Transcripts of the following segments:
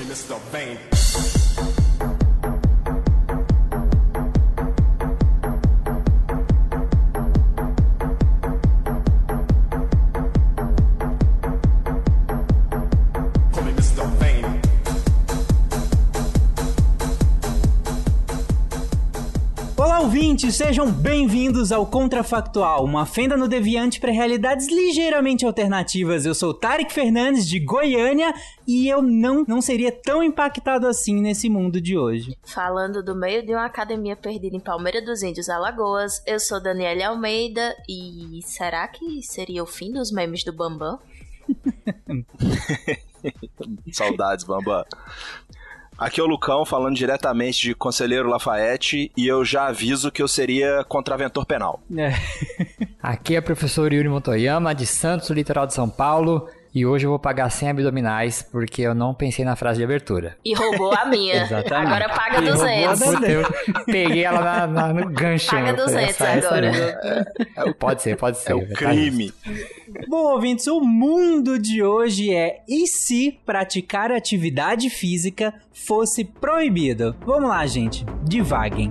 me Mr. Vain. Ouvintes! Sejam bem-vindos ao Contrafactual, uma fenda no deviante para realidades ligeiramente alternativas. Eu sou Tarek Fernandes, de Goiânia, e eu não, não seria tão impactado assim nesse mundo de hoje. Falando do meio de uma academia perdida em Palmeira dos Índios, Alagoas, eu sou Daniela Almeida e será que seria o fim dos memes do Bambam? Saudades, Bamba. Aqui é o Lucão falando diretamente de Conselheiro Lafayette e eu já aviso que eu seria contraventor penal. É. Aqui é o professor Yuri Motoyama, de Santos, litoral de São Paulo, e hoje eu vou pagar 100 abdominais porque eu não pensei na frase de abertura. E roubou a minha. Exatamente. Agora paga E roubou a 200. da- Eu peguei ela na- na- no gancho. Paga eu falei, 200 essa- essa agora. aí. Pode ser, pode ser. É o tá crime. Bom, ouvintes, o mundo de hoje é e se praticar atividade física fosse proibido? Vamos lá, gente, divaguem.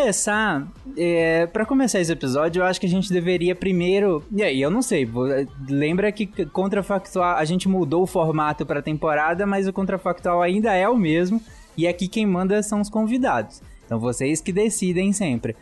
Começar, é, para começar esse episódio, eu acho que a gente deveria primeiro. E aí, eu não sei. Lembra que Contrafactual. A gente mudou o formato pra temporada, mas o Contrafactual ainda é o mesmo. E aqui quem manda são os convidados. Então vocês que decidem sempre.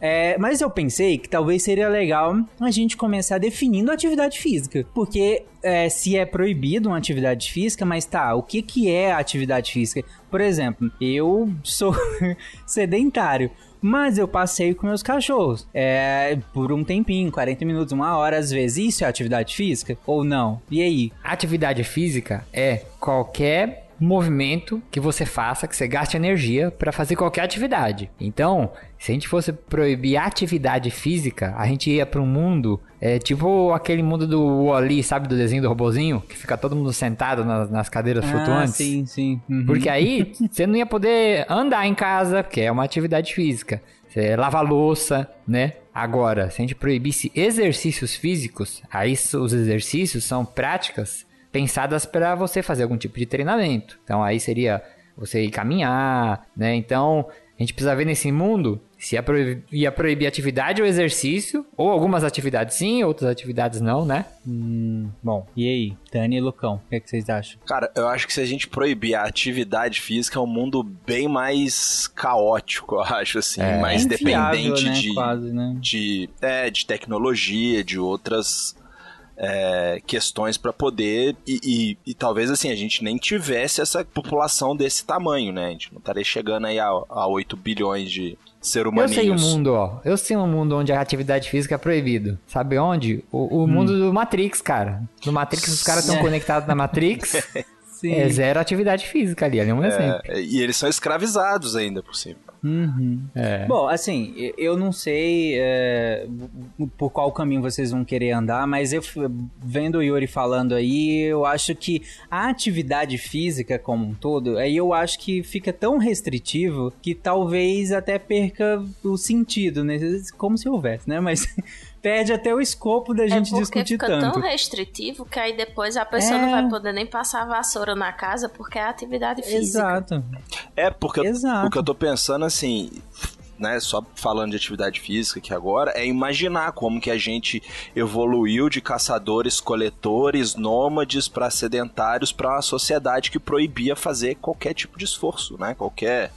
É, mas eu pensei que talvez seria legal a gente começar definindo atividade física. Porque é, se é proibido uma atividade física, mas tá, o que, que é atividade física? Por exemplo, eu sou sedentário. Mas eu passeio com meus cachorros. É, por um tempinho, 40 minutos, uma hora às vezes. Isso é atividade física? Ou não? E aí? Atividade física é qualquer movimento que você faça, que você gaste energia para fazer qualquer atividade. Então, se a gente fosse proibir a atividade física, a gente ia para um mundo é, tipo aquele mundo do Wall-E, sabe, do desenho do robozinho, que fica todo mundo sentado nas, nas cadeiras flutuantes. Ah, sim, sim. Uhum. Porque aí você não ia poder andar em casa, que é uma atividade física. Você lava louça, né? Agora, se a gente proibisse exercícios físicos, aí os exercícios são práticas pensadas para você fazer algum tipo de treinamento. Então aí seria você ir caminhar, né? Então a gente precisa ver nesse mundo se ia proibir, ia proibir atividade ou exercício, ou algumas atividades sim, outras atividades não, né? Hum, bom, e aí, Dani e Lucão, o que, é que vocês acham? Cara, eu acho que se a gente proibir a atividade física, é um mundo bem mais caótico, eu acho, assim, É. mais É dependente né, de, quase, né? de, é, de tecnologia, de outras é, questões para poder e, e- e talvez assim a gente nem tivesse essa população desse tamanho, né? A gente não estaria chegando aí a, a 8 bilhões de ser Eu humaninhos. sei um mundo, ó. Eu sei um mundo onde a atividade física é proibido. Sabe onde? O, o mundo do Matrix, cara. No Matrix, os caras estão É. conectados na Matrix. Sim. É zero atividade física ali, ali é um exemplo. É, e eles são escravizados ainda por cima. Uhum. É. Bom, assim, eu não sei é, por qual caminho vocês vão querer andar, mas eu vendo o Yuri falando aí, eu acho que a atividade física como um todo, aí eu acho que fica tão restritivo que talvez até perca o sentido, né? Como se houvesse, né? Mas perde até o escopo da gente é porque discutir fica tanto. tão restritivo que aí depois a pessoa É. não vai poder nem passar a vassoura na casa porque é atividade física. Exato. É, porque Exato. o que eu tô pensando assim, né, só falando de atividade física aqui agora, é imaginar como que a gente evoluiu de caçadores, coletores, nômades para sedentários para uma sociedade que proibia fazer qualquer tipo de esforço, né? Qualquer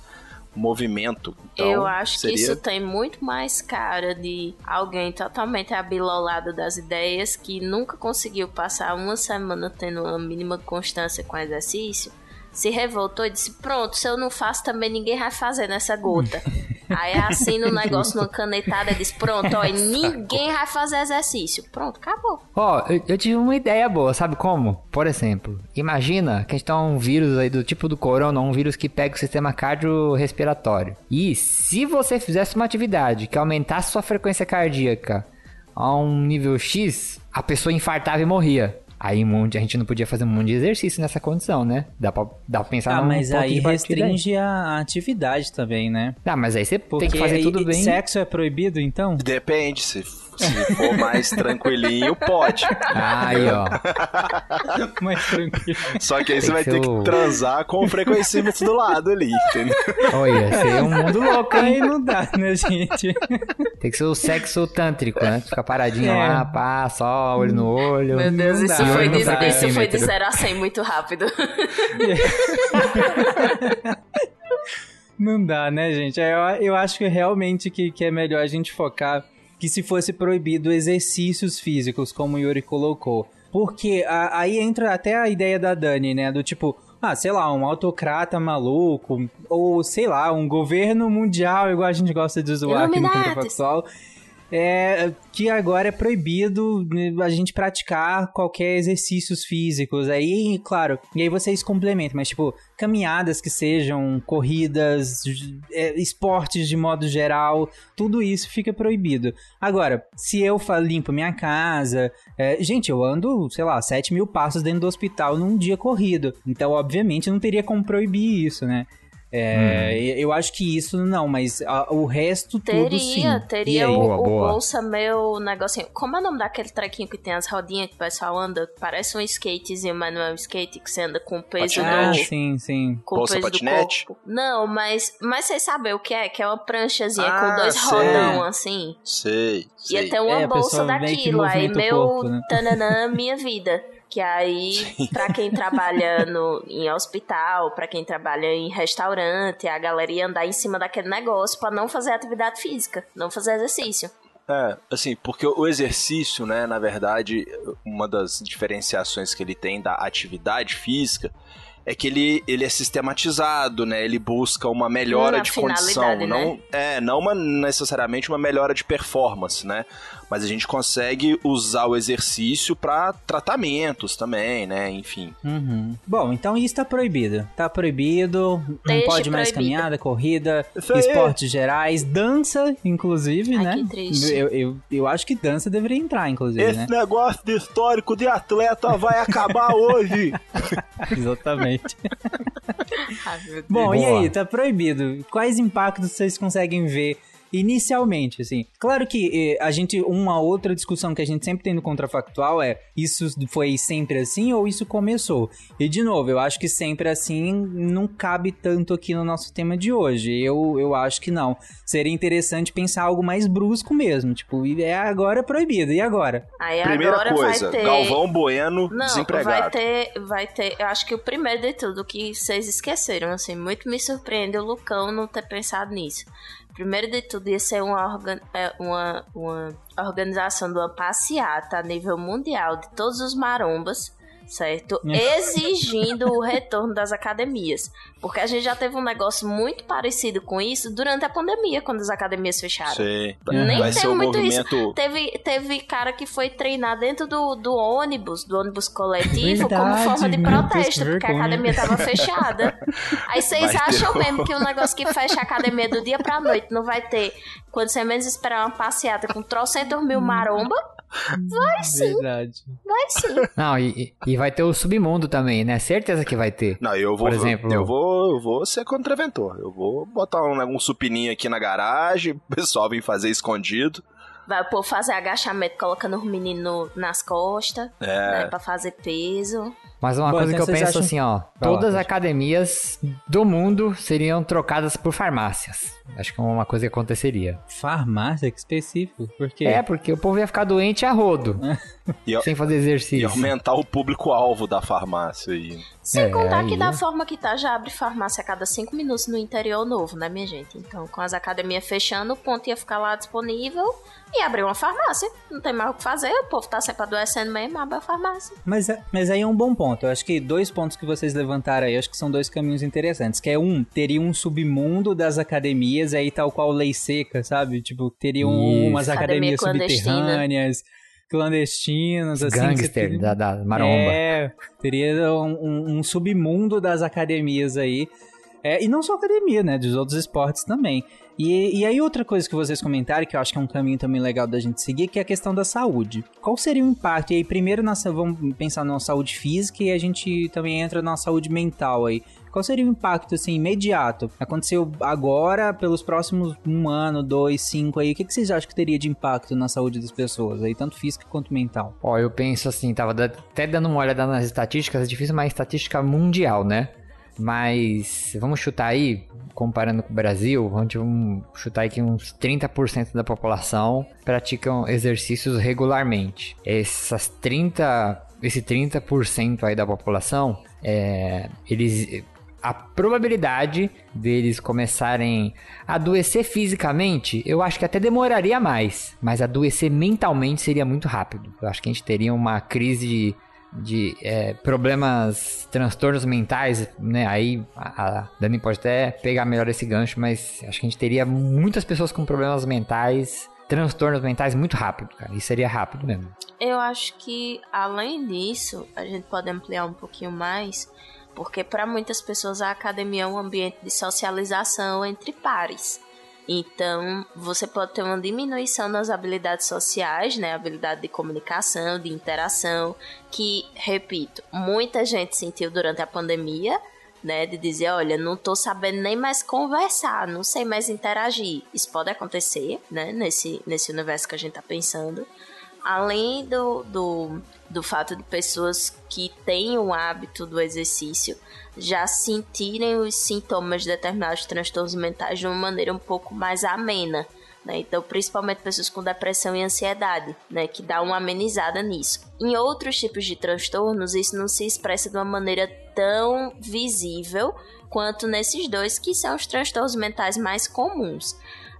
movimento. Então, Eu acho seria... que isso tem muito mais cara de alguém totalmente abilolado das ideias que nunca conseguiu passar uma semana tendo uma mínima constância com exercício. Se revoltou e disse: Pronto, se eu não faço, também ninguém vai fazer nessa gota. Aí assina um negócio numa canetada e diz: Pronto, ó, ninguém vai fazer exercício. Pronto, acabou. Ó, eu, eu tive uma ideia boa, sabe como? Por exemplo, imagina que a gente tá um vírus aí do tipo do corona, um vírus que pega o sistema cardiorrespiratório. E se você fizesse uma atividade que aumentasse sua frequência cardíaca a um nível X, a pessoa infartava e morria. Aí um monte, a gente não podia fazer um monte de exercício nessa condição, né? Dá pra, dá pra pensar Ah, num mas ponto aí restringe a a atividade também, né? Ah, mas aí você Porque tem que fazer tudo e- bem. Sexo é proibido, então? Depende, se, se for mais tranquilinho, pode. Aí, ó. Mais tranquilo. Só que aí Tem você vai ter que transar com o frequencímetro do lado ali, entendeu? Olha, seria um mundo louco, hein? Aí não dá, né, gente? Tem que ser o sexo tântrico, né? Ficar paradinho É. lá, pá, só olho no olho. Meu Deus, isso dá, foi, de, dá. isso foi de Centímetro. 0 a 100 muito rápido. Não dá, né, gente? Eu, eu acho que realmente que, que é melhor a gente focar que se fosse proibido exercícios físicos, como o Yuri colocou. Porque a- aí entra até a ideia da Dani, né? Do tipo, ah, sei lá, um autocrata maluco, ou sei lá, um governo mundial, igual a gente gosta de zoar aqui no. Contrafactual. É, que agora é proibido né, a gente praticar qualquer exercícios físicos. Aí, claro, e aí vocês complementam, mas tipo, caminhadas que sejam, corridas, é, esportes de modo geral, tudo isso fica proibido. Agora, se eu limpo minha casa, é, gente, eu ando, sei lá, 7 mil passos dentro do hospital num dia corrido. Então, obviamente, não teria como proibir isso, né? É, Eu acho que isso não, mas a- o resto tudo sim. Teria, teria o, Boa, o boa. bolsa meu negocinho. Como é o nome daquele trequinho que tem as rodinhas que o pessoal anda? Parece um skatezinho, mas não é um skate que você anda com o peso Ah, do. sim, sim. Com Bolsa peso patinete? do corpo. Não, mas, mas vocês sabem o que é? Que é uma pranchazinha Ah, com dois sei. rodão assim. Sei, sei. Ia ter uma É, bolsa daquilo. Aí meu corpo, né? tananã, minha vida. Que aí, pra quem trabalha no, em hospital, pra quem trabalha em restaurante, a galera ia andar em cima daquele negócio pra não fazer atividade física, não fazer exercício. É, assim, porque o exercício, né, na verdade, uma das diferenciações que ele tem da atividade física é que ele, ele é sistematizado, né? Ele busca uma melhora Hum, a de condição, finalidade, não né? é, não uma, necessariamente uma melhora de performance, né? Mas a gente consegue usar o exercício para tratamentos também, né? Enfim. Uhum. Bom, então isso tá proibido. Tá proibido, não Deixe pode mais proibido. caminhada, corrida, esportes gerais, dança, inclusive, Ai, né? que triste. Eu, eu, eu acho que dança deveria entrar, inclusive, né? negócio de histórico de atleta vai acabar hoje. Exatamente. Ai. Bom, e Boa. aí, tá proibido. Quais impactos vocês conseguem ver inicialmente, assim? Claro que eh, a gente, uma outra discussão que a gente sempre tem no contrafactual é isso foi sempre assim ou isso começou? E de novo, eu acho que sempre assim não cabe tanto aqui no nosso tema de hoje. Eu, eu acho que não. Seria interessante pensar algo mais brusco mesmo, tipo, e é agora proibido, e agora? Aí Primeira agora coisa, vai ter... Galvão Bueno Não, desempregado. vai ter, vai ter. Eu acho que o primeiro de tudo que vocês esqueceram, assim, muito me surpreende o Lucão não ter pensado nisso. Primeiro de tudo, ia ser uma, organ- é, uma, uma organização de uma passeata a nível mundial de todos os marombas, certo? Exigindo o retorno das academias. Porque a gente já teve um negócio muito parecido com isso durante a pandemia, quando as academias fecharam. Sei. Nem Vai teve muito movimento. isso. Teve, teve cara que foi treinar dentro do, do ônibus, do ônibus coletivo, como Verdade, forma de Deus, protesto, que porque a academia tava fechada. Aí vocês Vai acham um- mesmo que o negócio que fecha a academia do dia pra noite não vai ter, quando você menos esperar uma passeata com trocentos mil maromba? Vai sim, Verdade. vai sim. Não, e, e- vai ter o submundo também, né? Certeza que vai ter. Não, eu vou, Por exemplo- eu vou, eu vou ser contraventor. Eu vou botar um, um supininho aqui na garagem, o pessoal vem fazer escondido. Vai o povo fazer agachamento colocando os meninos nas costas, É. né, pra fazer peso. Mas uma Bom, coisa então que eu penso acham- assim, ó. Lá, Todas as academias do mundo seriam trocadas por farmácias. Acho que é uma coisa que aconteceria. Farmácia, que específico. Por quê? É, porque o povo ia ficar doente a rodo. E, sem fazer e exercício. aumentar o público-alvo da farmácia aí. Sem É, contar aí que da é. forma que tá, já abre farmácia a cada cinco minutos no interior novo, né, minha gente? Então, com as academias fechando, o ponto ia ficar lá disponível e abrir uma farmácia. Não tem mais o que fazer, o povo tá sempre adoecendo mesmo, abre a farmácia. Mas, é- mas aí é um bom ponto. Eu acho que dois pontos que vocês levantaram aí, acho que são dois caminhos interessantes. Que é um, teria um submundo das academias, aí tal qual lei seca, sabe? Tipo, teriam Isso. umas Academia academias subterrâneas, clandestinas, assim. Gangster teria- da, da maromba. É, teria um, um- um submundo das academias aí. É, e não só academia, né? Dos outros esportes também. E, e aí outra coisa que vocês comentaram, que eu acho que é um caminho também legal da gente seguir, que é a questão da saúde. Qual seria o impacto? E aí primeiro na, sa- vamos pensar na saúde física e a gente também entra na saúde mental aí. Qual seria o impacto, assim, imediato? Aconteceu agora, pelos próximos um ano, dois, cinco aí. O que, que vocês acham que teria de impacto na saúde das pessoas aí, tanto física quanto mental? Ó, eu penso assim, tava até dando uma olhada nas estatísticas, é difícil, mas estatística mundial, né? Mas vamos chutar aí, comparando com o Brasil, vamos, chutar aí que uns 30% da população praticam exercícios regularmente. Essas 30, esse 30% aí da população, é, eles a probabilidade deles começarem a adoecer fisicamente, eu acho que até demoraria mais, mas adoecer mentalmente seria muito rápido. Eu acho que a gente teria uma crise de é, problemas, transtornos mentais, né? Aí a, a Dani pode até pegar melhor esse gancho, mas acho que a gente teria muitas pessoas com problemas mentais, transtornos mentais muito rápido, cara. Isso seria rápido mesmo. Eu acho que, além disso, a gente pode ampliar um pouquinho mais, porque para muitas pessoas a academia é um ambiente de socialização entre pares. Então, você pode ter uma diminuição nas habilidades sociais, né? Habilidade de comunicação, de interação, que, repito, muita gente sentiu durante a pandemia, né? De dizer, olha, não tô sabendo nem mais conversar, não sei mais interagir. Isso pode acontecer, né? Nesse, nesse universo que a gente tá pensando além do, do, do fato de pessoas que têm o hábito do exercício já sentirem os sintomas de determinados transtornos mentais de uma maneira um pouco mais amena. Né? Então, principalmente pessoas com depressão e ansiedade, né? que dá uma amenizada nisso. Em outros tipos de transtornos, isso não se expressa de uma maneira tão visível quanto nesses dois, que são os transtornos mentais mais comuns.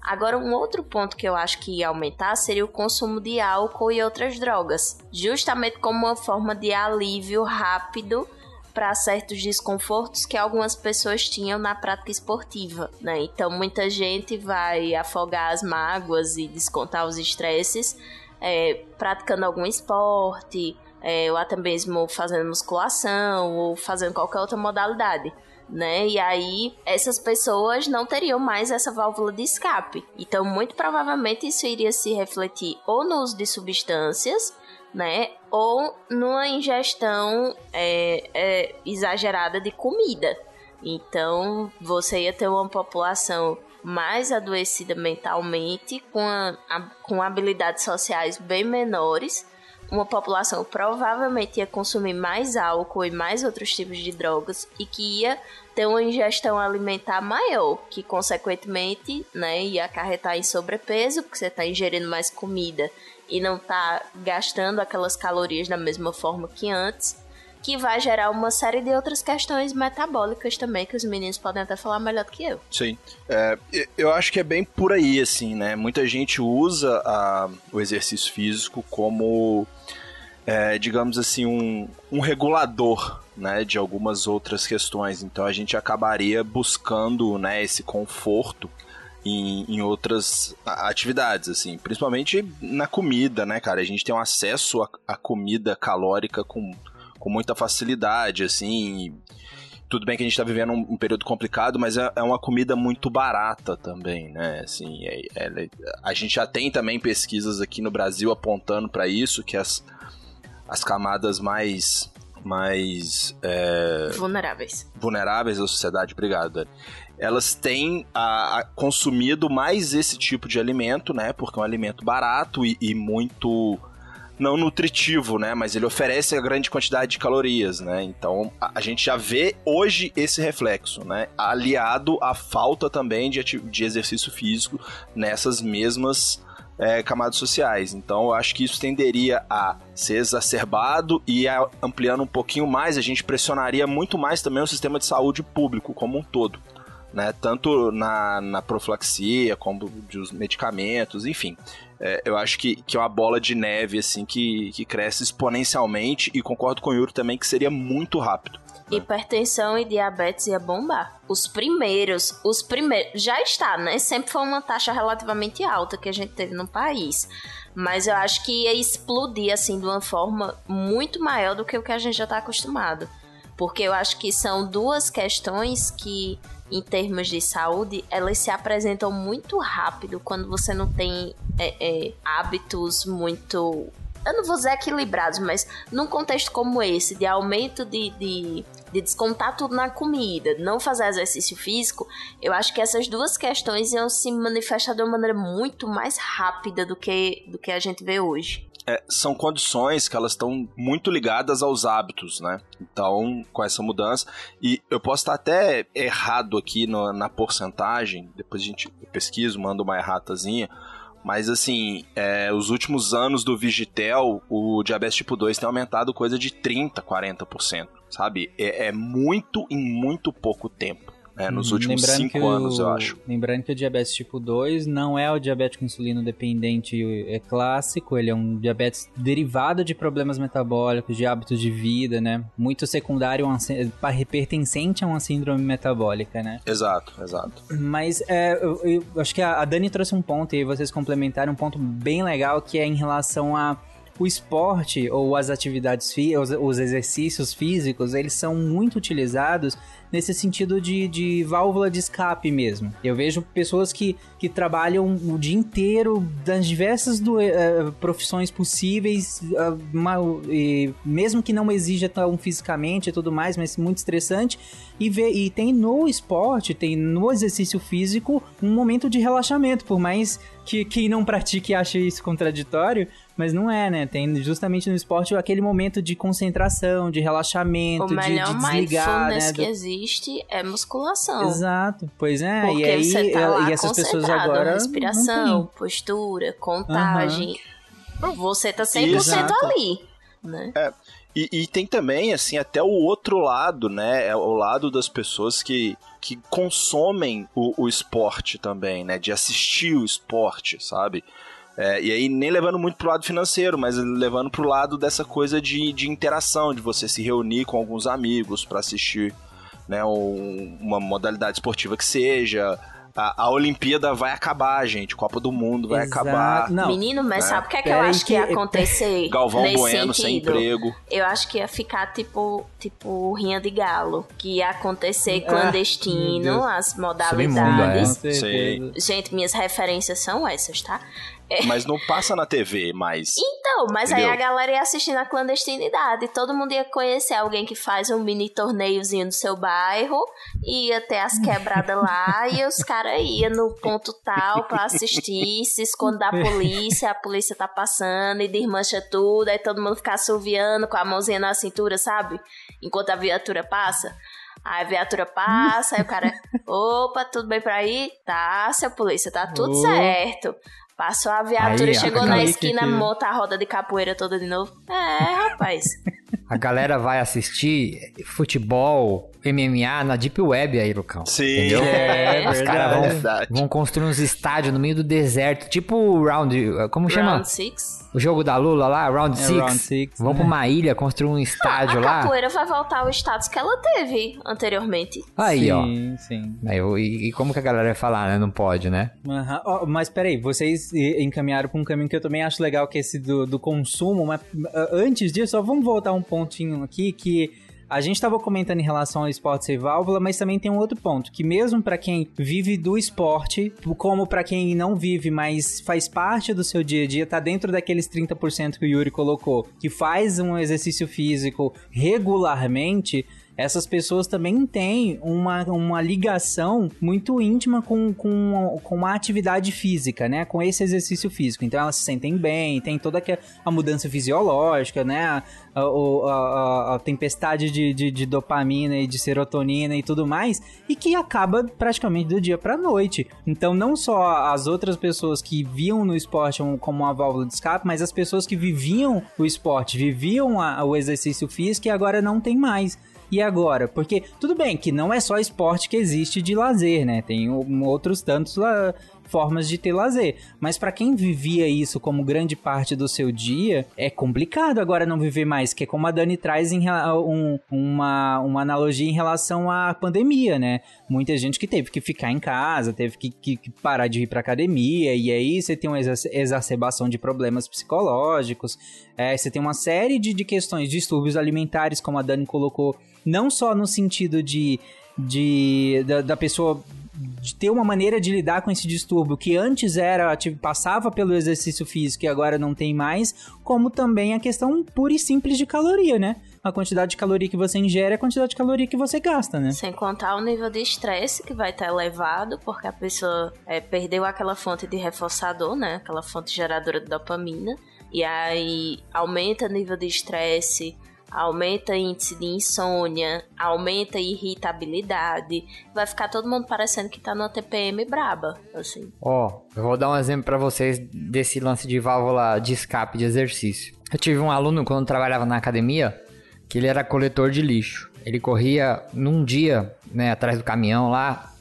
Agora, um outro ponto que eu acho que ia aumentar seria o consumo de álcool e outras drogas, justamente como uma forma de alívio rápido para certos desconfortos que algumas pessoas tinham na prática esportiva, né? Então, muita gente vai afogar as mágoas e descontar os estresses é, praticando algum esporte, é, ou até mesmo fazendo musculação, ou fazendo qualquer outra modalidade né? E aí essas pessoas não teriam mais essa válvula de escape. Então, muito provavelmente isso iria se refletir ou no uso de substâncias, né? Ou numa ingestão é, é, exagerada de comida. Então, você ia ter uma população mais adoecida mentalmente, com, a, a, com habilidades sociais bem menores uma população provavelmente ia consumir mais álcool e mais outros tipos de drogas e que ia ter uma ingestão alimentar maior, que consequentemente né, ia acarretar em sobrepeso, porque você está ingerindo mais comida e não está gastando aquelas calorias da mesma forma que antes, que vai gerar uma série de outras questões metabólicas também, que os meninos podem até falar melhor do que eu. Sim. É, eu acho que é bem por aí, assim, né? Muita gente usa a- o exercício físico como, é, digamos assim, um, um regulador, né? De algumas outras questões. Então a gente acabaria buscando, né? Esse conforto em, em outras atividades, assim. Principalmente na comida, né, cara? A gente tem um acesso à comida calórica com, com muita facilidade, assim. tudo bem que a gente tá vivendo um, um período complicado, mas é, é uma comida muito barata também, né? Assim, é- é- a gente já tem também pesquisas aqui no Brasil apontando para isso, que as, as camadas mais mais é, Vulneráveis. vulneráveis da sociedade, obrigado, Dani. Elas têm a- a- consumido mais esse tipo de alimento, né? Porque é um alimento barato e, e muito não nutritivo, né? Mas ele oferece a grande quantidade de calorias, né? Então a, a gente já vê hoje esse reflexo, né? Aliado à falta também de, de exercício físico nessas mesmas é, camadas sociais. Então eu acho que isso tenderia a ser exacerbado e a- ampliando um pouquinho mais, a gente pressionaria muito mais também o sistema de saúde público como um todo. Né, tanto na, na profilaxia, como dos medicamentos, enfim. É, eu acho que, que é uma bola de neve, assim, que, que cresce exponencialmente, e concordo com o Yuri também que seria muito rápido. Hipertensão e diabetes ia bombar. Os primeiros, os primeiros, já está, né? Sempre foi uma taxa relativamente alta que a gente teve no país. Mas eu acho que ia explodir, assim, de uma forma muito maior do que o que a gente já está acostumado. Porque eu acho que são duas questões que, em termos de saúde, elas se apresentam muito rápido quando você não tem é, é, hábitos muito eu não vou dizer equilibrados, mas num contexto como esse, de aumento de, de, de descontar tudo na comida, não fazer exercício físico, eu acho que essas duas questões iam se manifestar de uma maneira muito mais rápida do que, do que a gente vê hoje. É, são condições que elas estão muito ligadas aos hábitos, né? Então, com essa mudança, e eu posso estar até errado aqui no- na porcentagem, depois a gente pesquisa, manda uma erratazinha, mas assim, é, os últimos anos do Vigitel, o diabetes tipo 2 tem aumentado coisa de 30%, 40%, sabe? É, é muito em muito pouco tempo, né? Nos Hum, últimos lembrando cinco que o- anos, eu acho. Lembrando que o diabetes tipo 2 não é o diabetes insulino dependente é clássico, ele é um diabetes derivado de problemas metabólicos, de hábitos de vida, né? Muito secundário, pa- pertencente a uma síndrome metabólica, né? Exato, exato. Mas é, eu, eu acho que a, a Dani trouxe um ponto e vocês complementaram um ponto bem legal que é em relação a o esporte ou as atividades os, os exercícios físicos, eles são muito utilizados nesse sentido de, de válvula de escape mesmo. Eu vejo pessoas que, que trabalham o dia inteiro das diversas do- eh, profissões possíveis, ah, uma- e mesmo que não exija tão fisicamente e tudo mais, mas muito estressante, e, vê, e tem no esporte, tem no exercício físico um momento de relaxamento, por mais que quem não pratique ache isso contraditório, mas não é, né? Tem justamente no esporte aquele momento de concentração, de relaxamento, O de, melhor de desligar, mindfulness né? que existe é musculação. Exato, pois é, Porque e aí você tá lá e essas pessoas agora respiração, não postura, contagem. Você tá 100% Exato. ali, né? E, e tem também, assim, até o outro lado, né? É o lado das pessoas que, que consomem o, o esporte também, né? De assistir o esporte, sabe? É, e aí, nem levando muito pro lado financeiro, mas levando pro lado dessa coisa de, de interação, de você se reunir com alguns amigos para assistir né, um- uma modalidade esportiva que seja. A, a Olimpíada vai acabar, gente. Copa do Mundo vai Exato. acabar. Não, Menino, mas né? sabe o que é que eu acho que ia acontecer Galvão nesse Bueno sem sentido? emprego. Eu acho que ia ficar tipo, tipo rinha de galo, que ia acontecer Ah, clandestino, as Submundo, modalidades. Com certeza. Gente, minhas referências são essas, tá? Mas não passa na TV mais. Então, mas aí Entendeu? a galera ia assistir na clandestinidade. Todo mundo ia conhecer alguém que faz um mini torneiozinho no seu bairro, ia ter as quebradas lá e os caras iam no ponto tal pra assistir, se esconde da polícia, a polícia tá passando e desmancha tudo, aí todo mundo fica assoviando com a mãozinha na cintura, sabe? Enquanto a viatura passa. Aí a viatura passa, aí o cara, opa, tudo bem por aí? Tá, seu polícia, tá tudo Ô. certo. Passou a viatura, Aí, chegou aí na esquina, que- monta a roda de capoeira toda de novo. É, rapaz. A galera vai assistir futebol, MMA na Deep Web aí, Lucão. Sim, Entendeu? é Os caras vão, verdade. vão construir uns estádios no meio do deserto, tipo o Round. Como chama? Round Six. O jogo da Lula lá, Round É, 6. Round Six, Vão né? pra uma ilha construir um estádio a lá. capoeira vai voltar ao status que ela teve anteriormente. Aí, ó. sim, sim. E, e como que a galera vai falar, né? Não pode, né? Aham. Ó, mas peraí, vocês encaminharam pra um caminho que eu também acho legal, que é esse do, do consumo, mas ah, antes disso, só vamos voltar um pontinho aqui, que a gente tava comentando em relação ao esporte sem válvula, mas também tem um outro ponto, que mesmo pra quem vive do esporte, como pra quem não vive, mas faz parte do seu dia a dia, tá dentro daqueles 30% que o Yuri colocou, que faz um exercício físico regularmente, essas pessoas também têm uma, uma ligação muito íntima com, com, com a atividade física, né? Com esse exercício físico. Então elas se sentem bem, tem toda a mudança fisiológica, né? A, a, a- a- tempestade de, de, de dopamina e de serotonina e tudo mais, e que acaba praticamente do dia pra noite. Então não só as outras pessoas que viam no esporte como uma válvula de escape, mas as pessoas que viviam o esporte, viviam o exercício físico e agora não tem mais. E agora? Porque tudo bem que não é só esporte que existe de lazer, né? Tem outros tantos lá, formas de ter lazer. Mas pra quem vivia isso como grande parte do seu dia, é complicado agora não viver mais. Que é como a Dani traz em um- uma, uma analogia em relação à pandemia, né? Muita gente que teve que ficar em casa, teve que, que- que parar de ir pra academia, e aí você tem uma exa- exacerbação de problemas psicológicos, é, você tem uma série de, de questões, distúrbios alimentares, como a Dani colocou, não só no sentido de, de da, da pessoa de ter uma maneira de lidar com esse distúrbio que antes era tipo, passava pelo exercício físico e agora não tem mais, como também a questão pura e simples de caloria, né? A quantidade de caloria que você ingere é a quantidade de caloria que você gasta, né? Sem contar o nível de estresse que vai estar elevado, porque a pessoa é, perdeu aquela fonte de reforçador, né? Aquela fonte geradora de dopamina. E aí aumenta o nível de estresse, aumenta índice de insônia, aumenta irritabilidade. Vai ficar todo mundo parecendo que tá numa TPM braba, assim. Ó, eu vou dar um exemplo pra vocês desse lance de válvula de escape de exercício. Eu tive um aluno quando trabalhava na academia que ele era coletor de lixo. Ele corria num dia, né, atrás do caminhão lá,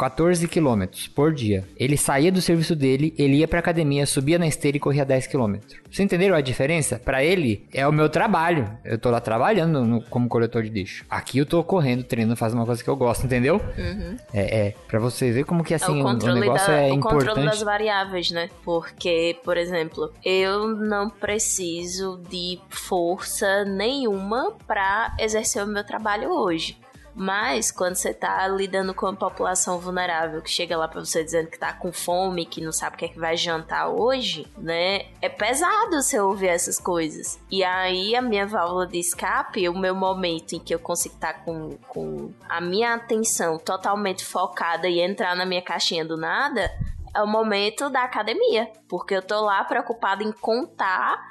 14 quilômetros por dia. Ele saía do serviço dele, ele ia pra academia, subia na esteira e corria 10 quilômetros. Vocês entenderam a diferença? Pra ele, é o meu trabalho. Eu tô lá trabalhando no- como coletor de lixo. Aqui eu tô correndo, treinando, fazendo uma coisa que eu gosto, entendeu? Uhum. É, é, pra vocês verem como que assim, é o, o o controle, negócio da- é o controle importante. das variáveis, né? Porque, por exemplo, eu não preciso de força nenhuma pra exercer o meu trabalho hoje. Mas quando você tá lidando com uma população vulnerável que chega lá pra você dizendo que tá com fome, que não sabe o que é que vai jantar hoje, né? É pesado você ouvir essas coisas. E aí a minha válvula de escape, o meu momento em que eu consigo estar com, com a minha atenção totalmente focada e entrar na minha caixinha do nada, é o momento da academia. Porque eu tô lá preocupada em contar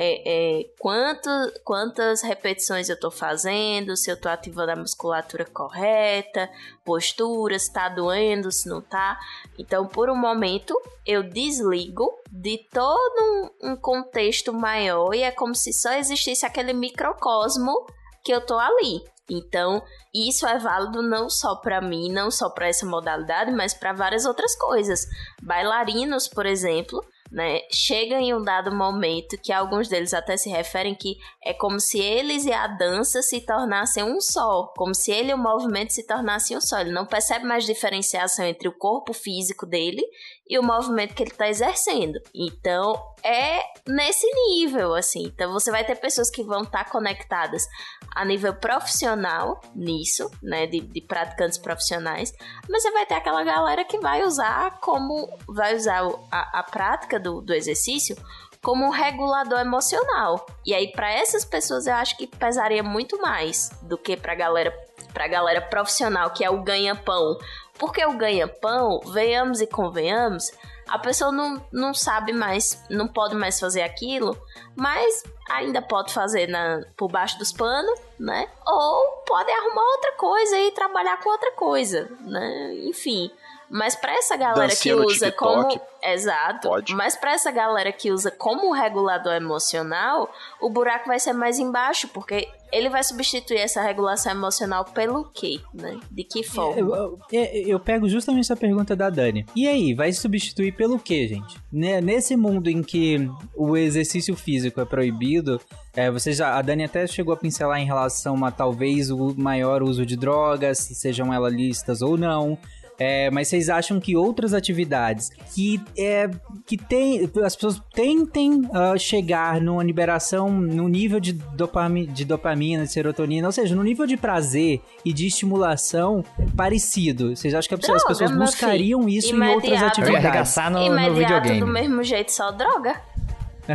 é, é, quanto, quantas repetições eu tô fazendo, se eu tô ativando a musculatura correta, postura, se tá doendo, se não tá. Então, por um momento, eu desligo de todo um, um contexto maior e é como se só existisse aquele microcosmo que eu tô ali. Então, isso é válido não só para mim, não só para essa modalidade, mas para várias outras coisas. Bailarinos, por exemplo, né, chega em um dado momento que alguns deles até se referem que é como se eles e a dança se tornassem um só, como se ele e o movimento se tornassem um só. Ele não percebe mais diferenciação entre o corpo físico dele e o movimento que ele está exercendo. Então, é nesse nível, assim. Então, você vai ter pessoas que vão estar conectadas a nível profissional nisso, né, de, de praticantes profissionais, mas você vai ter aquela galera que vai usar como, vai usar a, a prática do, do exercício como um regulador emocional. E aí, para essas pessoas, eu acho que pesaria muito mais do que pra galera, pra galera profissional, que é o ganha-pão. Porque o ganha-pão, venhamos e convenhamos, a pessoa não, não sabe mais, não pode mais fazer aquilo, mas ainda pode fazer na, por baixo dos panos, né? Ou pode arrumar outra coisa e trabalhar com outra coisa, né? Enfim. Mas pra essa galera Dancinha que usa TikTok, como. Exato. pode. Mas pra essa galera que usa como regulador emocional, o buraco vai ser mais embaixo, porque ele vai substituir essa regulação emocional pelo quê, né? De que forma? Eu, eu- eu pego justamente essa pergunta da Dani. E aí, vai substituir pelo quê, gente? Né, Nesse mundo em que o exercício físico é proibido, é, você já, a Dani até chegou a pincelar em relação a talvez o maior uso de drogas, sejam elas listas ou não. É, mas vocês acham que outras atividades que é que tem as pessoas tentem ah, chegar numa liberação no nível de, dopami, de dopamina, de serotonina, ou seja, no nível de prazer e de estimulação parecido. Vocês acham que as pessoas- as Droga, pessoas buscariam filho. isso em outras atividades? no, no videogame. do mesmo jeito, só droga.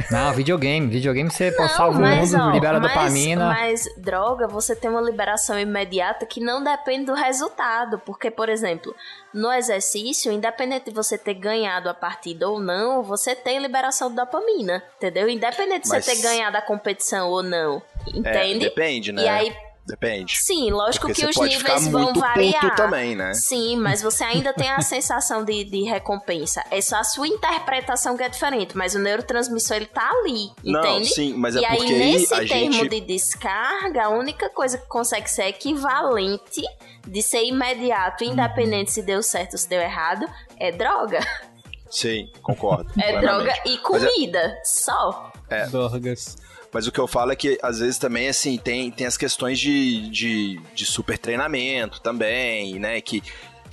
Não, videogame. Videogame você Não, salva o mundo, ó, libera mas- dopamina. Mas droga, você tem uma liberação imediata que não depende do resultado. Porque, por exemplo, no exercício, independente de você ter ganhado a partida ou não, você tem liberação de dopamina, entendeu? Independente de Mas- você ter ganhado a competição ou não. É, Entende? depende, né? E aí, Depende. sim, lógico Porque que os níveis ficar vão muito variar. puto também, né? Sim, mas você ainda tem a sensação de, de recompensa. É só a sua interpretação que é diferente, mas o neurotransmissor ele tá ali, Não, entende? sim, mas é e aí, porque aí nesse a termo gente- de descarga, a única coisa que consegue ser equivalente de ser imediato, independente se deu certo ou se deu errado, é droga. Sim, concordo. É plenamente. droga e é- comida, só. É. Drogas. Mas o que eu falo é que, às vezes, também, assim, tem, tem as questões de, de, de super treinamento também, né? Que,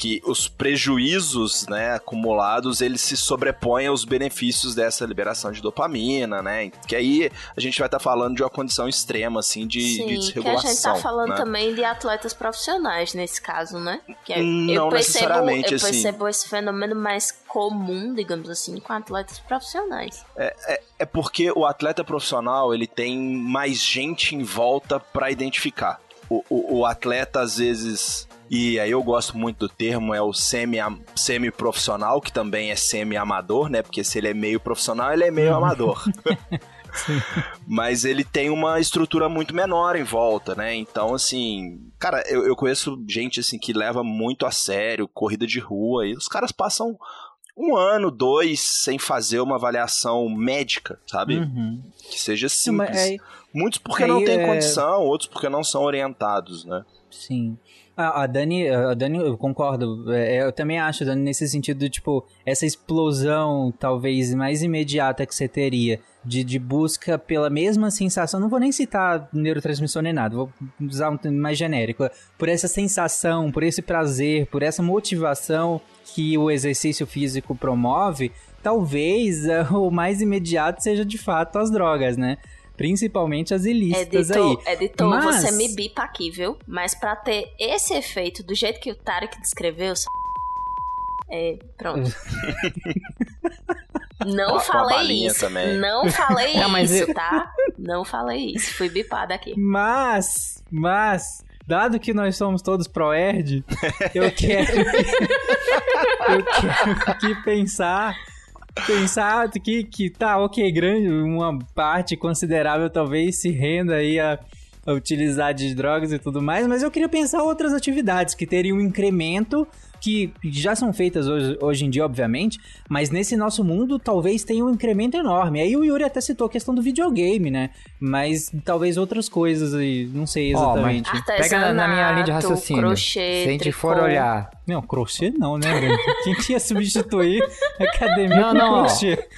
que os prejuízos, né, acumulados, eles se sobrepõem aos benefícios dessa liberação de dopamina, né? Que aí a gente vai estar falando de uma condição extrema, assim, de, de Sim, que a desregulação. gente tá falando né? também de atletas profissionais nesse caso, né? Que é- Hum, eu não percebo, necessariamente, eu assim. percebo esse fenômeno mais comum, digamos assim, com atletas profissionais. É, é, é porque o atleta profissional ele tem mais gente em volta para identificar. O, o, o atleta, às vezes, e aí eu gosto muito do termo, é o semi- semi-profissional, que também é semi-amador, né? Porque se ele é meio profissional, ele é meio amador. Mas ele tem uma estrutura muito menor em volta, né? Então, assim, cara, eu, eu conheço gente assim que leva muito a sério corrida de rua e os caras passam um ano, dois, sem fazer uma avaliação médica, sabe? Uhum. Que seja Sim, mas simples. aí- Muitos porque aí não têm é- condição, outros porque não são orientados, né? Sim. A, a Dani, a Dani, eu concordo. É, Eu também acho, Dani, nesse sentido, tipo, essa explosão talvez mais imediata que você teria de, de busca pela mesma sensação. Não vou nem citar neurotransmissor nem nada, vou usar um termo mais genérico. Por essa sensação, por esse prazer, por essa motivação que o exercício físico promove, talvez eh, o mais imediato seja de fato as drogas, né? Principalmente as ilícitas Editor, aí. editor Mas- você me bipa aqui, viu? Mas pra ter esse efeito do jeito que o Tarek descreveu, só- é, pronto. Não falei isso. também. Não falei Não, mas isso, eu- tá? Não falei isso. Fui bipada aqui. Mas, mas, dado que nós somos todos pro-erd, eu quero, eu quero que pensar, pensar que, que tá, ok, grande, uma parte considerável talvez se renda aí a, a utilizar de drogas e tudo mais, mas eu queria pensar outras atividades que teriam um incremento que já são feitas hoje, hoje em dia, obviamente, mas nesse nosso mundo talvez tenha um incremento enorme. Aí o Yuri até citou a questão do videogame, né? Mas talvez outras coisas aí, não sei exatamente. mas pega na, na minha linha de raciocínio. crochê, Se a gente for tricô. olhar. Não, crochê não, né? Quem que ia substituir a academia Não, com não, ó. crochê?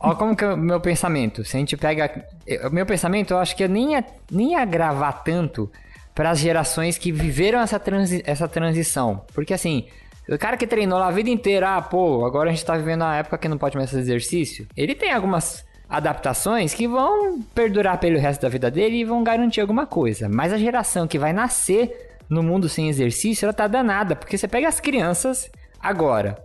Ó, como que é o meu pensamento. Se a gente pega. O meu pensamento, eu acho que eu nem ia, nem ia gravar tanto para as gerações que viveram essa, transi essa transição. Porque assim. O cara que treinou lá a vida inteira, ah, pô, agora a gente tá vivendo uma época que não pode mais fazer exercício. Ele tem algumas adaptações que vão perdurar pelo resto da vida dele e vão garantir alguma coisa. Mas a geração que vai nascer no mundo sem exercício, ela tá danada. Porque você pega as crianças agora,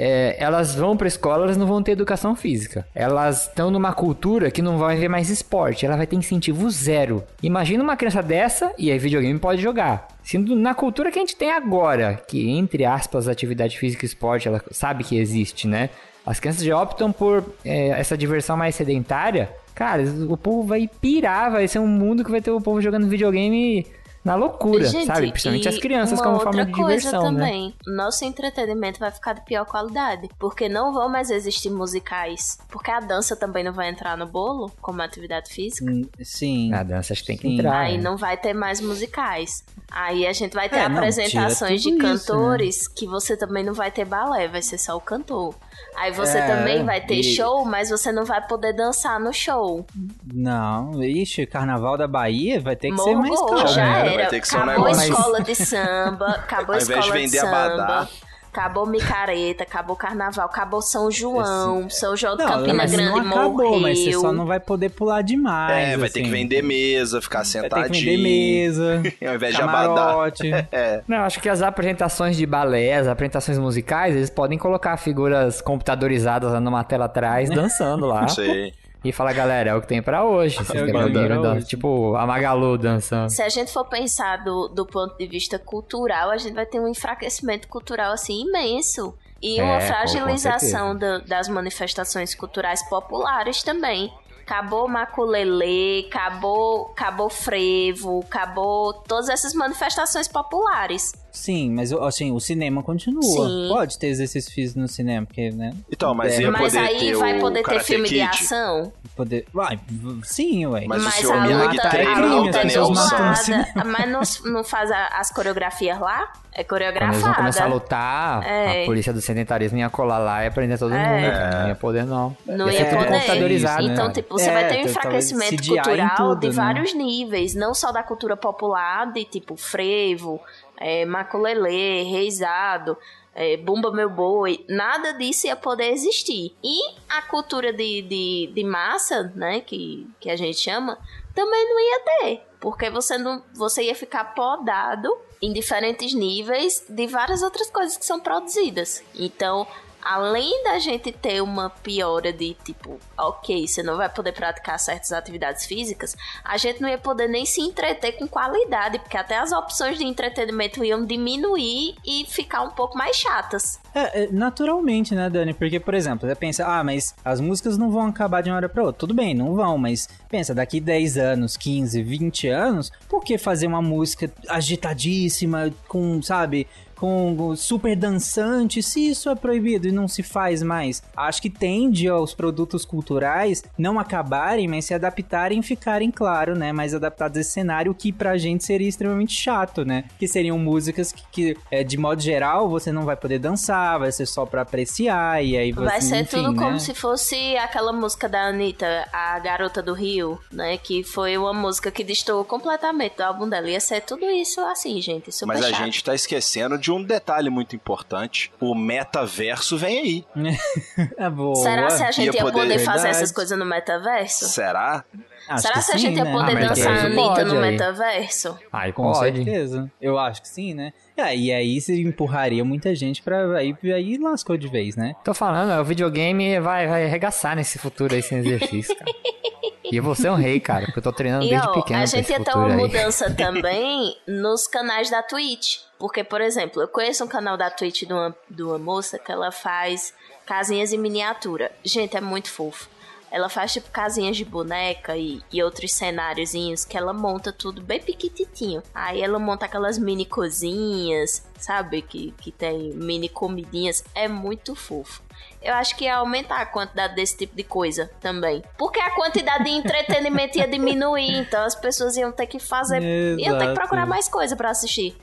é, elas vão pra escola, elas não vão ter educação física. Elas estão numa cultura que não vai ver mais esporte, ela vai ter incentivo zero. Imagina uma criança dessa, e aí videogame pode jogar. Sendo na cultura que a gente tem agora, que entre aspas, atividade física e esporte, ela sabe que existe, né? As crianças já optam por é, essa diversão mais sedentária. Cara, o povo vai pirar, vai ser um mundo que vai ter o povo jogando videogame na loucura, Gente, sabe? Principalmente as crianças como forma de coisa diversão, né? também, nosso entretenimento vai ficar de pior qualidade, porque não vão mais existir musicais, porque a dança também não vai entrar no bolo como atividade física. Hum, Sim. A dança acho que tem que Sim. entrar. Aí né? não vai ter mais musicais. Aí a gente vai ter É, não, apresentações de tira tudo isso, né? cantores que você também não vai ter balé, vai ser só o cantor. Aí você É, também vai ter e- show, mas você não vai poder dançar no show. Não, ixi, Carnaval da Bahia vai ter que ser mais calmo. já É, vai era. ter que ser um Acabou a escola de samba, acabou a Ao invés de escola de, vender samba. abadá. Acabou micareta, acabou carnaval, acabou São João, São João de Não, Campina mas Grande não acabou, morreu. mas você só não vai poder pular demais. É, vai ter que assim. vender mesa, ficar Vai ter sentadinho. que vender mesa, Ao invés de abadá. camarote. É. Não, acho que as apresentações de balé, as apresentações musicais, eles podem colocar figuras computadorizadas lá numa tela atrás, dançando lá. Sei. E falar, galera, é o que tem pra hoje. Vocês É dan- hoje. Tipo, a Magalu dançando. Se a gente for pensar do, do ponto de vista cultural, a gente vai ter um enfraquecimento cultural assim imenso. E É, uma fragilização da- das manifestações culturais populares também. Acabou maculelê, acabou, acabou frevo, acabou todas essas manifestações populares. Sim, mas assim, o cinema continua. Sim. Pode ter exercício físico no cinema, porque, né? Então, mas É. ia Mas aí ter vai o poder ter filme de ação. Poder... Vai, sim, ué. Mas o Mas senhor a luta, treina a o luta é. Mas não, não faz a- as coreografias lá? É Quando eles vão coreografada. começar a lutar, É. a polícia do sedentarismo ia colar lá e prender todo É. mundo. cara. Não ia poder, não. Não ia ia ser tudo poder. computadorizado, Então, né? tipo, você É, vai ter um talvez enfraquecimento cultural tudo, de né? vários níveis, não só da cultura popular, de tipo frevo, é, maculelê, reizado, é, bumba meu boi, nada disso ia poder existir. E a cultura de, de, de massa, né, que, que a gente chama, também não ia ter. Porque você, não, você ia ficar podado em diferentes níveis de várias outras coisas que são produzidas. Então, além da gente ter uma piora de tipo, ok, você não vai poder praticar certas atividades físicas, a gente não ia poder nem se entreter com qualidade, porque até as opções de entretenimento iam diminuir e ficar um pouco mais chatas. É, é, naturalmente, né, Dani? Porque, por exemplo, você pensa, ah, mas as músicas não vão acabar de uma hora pra outra. Tudo bem, não vão, mas pensa, daqui 10 anos, 15, 20 anos, por que fazer uma música agitadíssima, com, sabe, com super dançante, se isso é proibido e não se faz mais? Acho que tende aos produtos culturais não acabarem, mas se adaptarem e ficarem, claro, né, mais adaptados a esse cenário, que pra gente seria extremamente chato, né? Que seriam músicas que, que, é, de modo geral, você não vai poder dançar, vai ser só pra apreciar, e aí você, Vai ser enfim, tudo como né? se fosse aquela música da Anitta, A Garota do Rio, né? Que foi uma música que destoou completamente do álbum dela. Ia ser tudo isso assim, gente. Super Mas a chato. gente tá esquecendo de um detalhe muito importante. O metaverso vem aí. É boa. Será se a gente Ia ia poder, poder- fazer essas coisas no metaverso? Será? Acho Será que se a sim, gente ia né? poder Ah, dançar a isso Anitta no aí. metaverso? Aí Com pode. certeza. Eu acho que sim, né? É, e aí se empurraria muita gente pra. Aí, aí lascou de vez, né? Tô falando, é, o videogame vai, vai arregaçar nesse futuro aí sem exercício, cara. E eu vou ser um rei, cara, porque eu tô treinando E desde ó, pequeno a gente ia ter uma aí. mudança também nos canais da Twitch. Porque, por exemplo, eu conheço um canal da Twitch de uma, de uma moça que ela faz casinhas em miniatura. Gente, é muito fofo. Ela faz tipo casinhas de boneca e, e outros cenáriozinhos que ela monta tudo bem piquititinho. Aí ela monta aquelas mini cozinhas, sabe? Que, que tem mini comidinhas. É muito fofo. Eu acho que ia aumentar a quantidade desse tipo de coisa também. Porque a quantidade de entretenimento ia diminuir. Então as pessoas iam ter que fazer. Iam ter que procurar Exato. mais coisa pra assistir.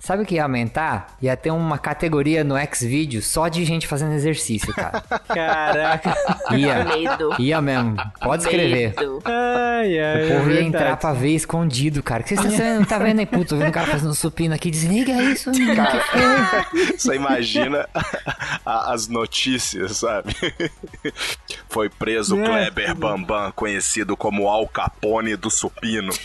Sabe o que ia aumentar? Ia ter uma categoria no Xvideos só de gente fazendo exercício, cara. Caraca. Ia. Medo. Ia mesmo. Pode escrever. Medo. ai, ai. O povo é ia entrar pra ver escondido, cara. O que vocês estão tá vendo aí, puto? Tô vendo o cara fazendo supino aqui. Desliga isso, menino. Você imagina as notícias, sabe? Foi preso É. Kleber Bambam, conhecido como Al Capone do supino.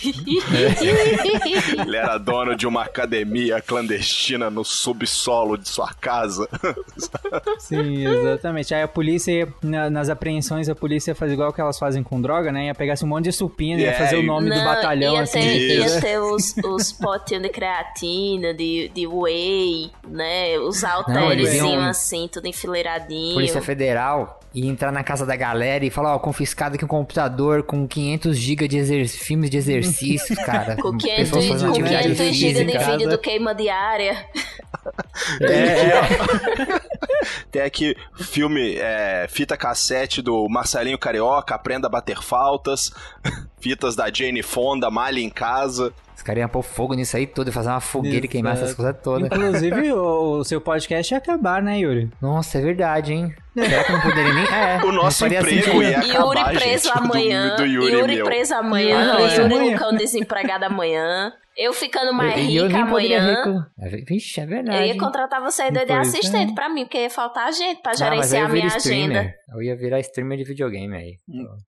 Ele era dono de uma academia clandestina no subsolo de sua casa. Sim, exatamente. Aí a polícia, na- nas apreensões, a polícia ia fazer igual que elas fazem com droga, né? Ia pegar um monte de supina, ia É, fazer o e- nome do Não, batalhão, ia assim. ter, ia ter os, os potinhos de creatina, de, de whey, né? Os iam- assim, tudo enfileiradinho. Polícia Federal e entrar na casa da galera e falar, ó, confiscado aqui um computador com 500 GB de filmes de exercícios, cara. Com 500, Pessoas fazendo com atividade 500 GB de vídeo do queima diária. Tem aqui filme, é, fita cassete do Marcelinho Carioca, Aprenda a Bater Faltas, fitas da Jane Fonda, Malha em Casa. Os caras iam pôr fogo nisso aí tudo, fazer uma fogueira e queimar essas Exato. coisas todas. Inclusive, o, o seu podcast ia acabar, né, Yuri? Nossa, é verdade, hein? Será que eu não poderia nem... É, O nosso emprego ia Yuri acabar, preso gente, do- amanhã. do Yuri Yuri, preso amanhã. Ah, não, é Yuri amanhã. Lucão desempregado amanhã. Eu ficando mais eu rica poderia amanhã. reclamar. Vixe, é verdade. Eu ia contratar você de, de assistente é. pra mim, porque ia faltar gente pra aí gerenciar eu a minha streamer. agenda. Eu ia virar streamer de videogame aí.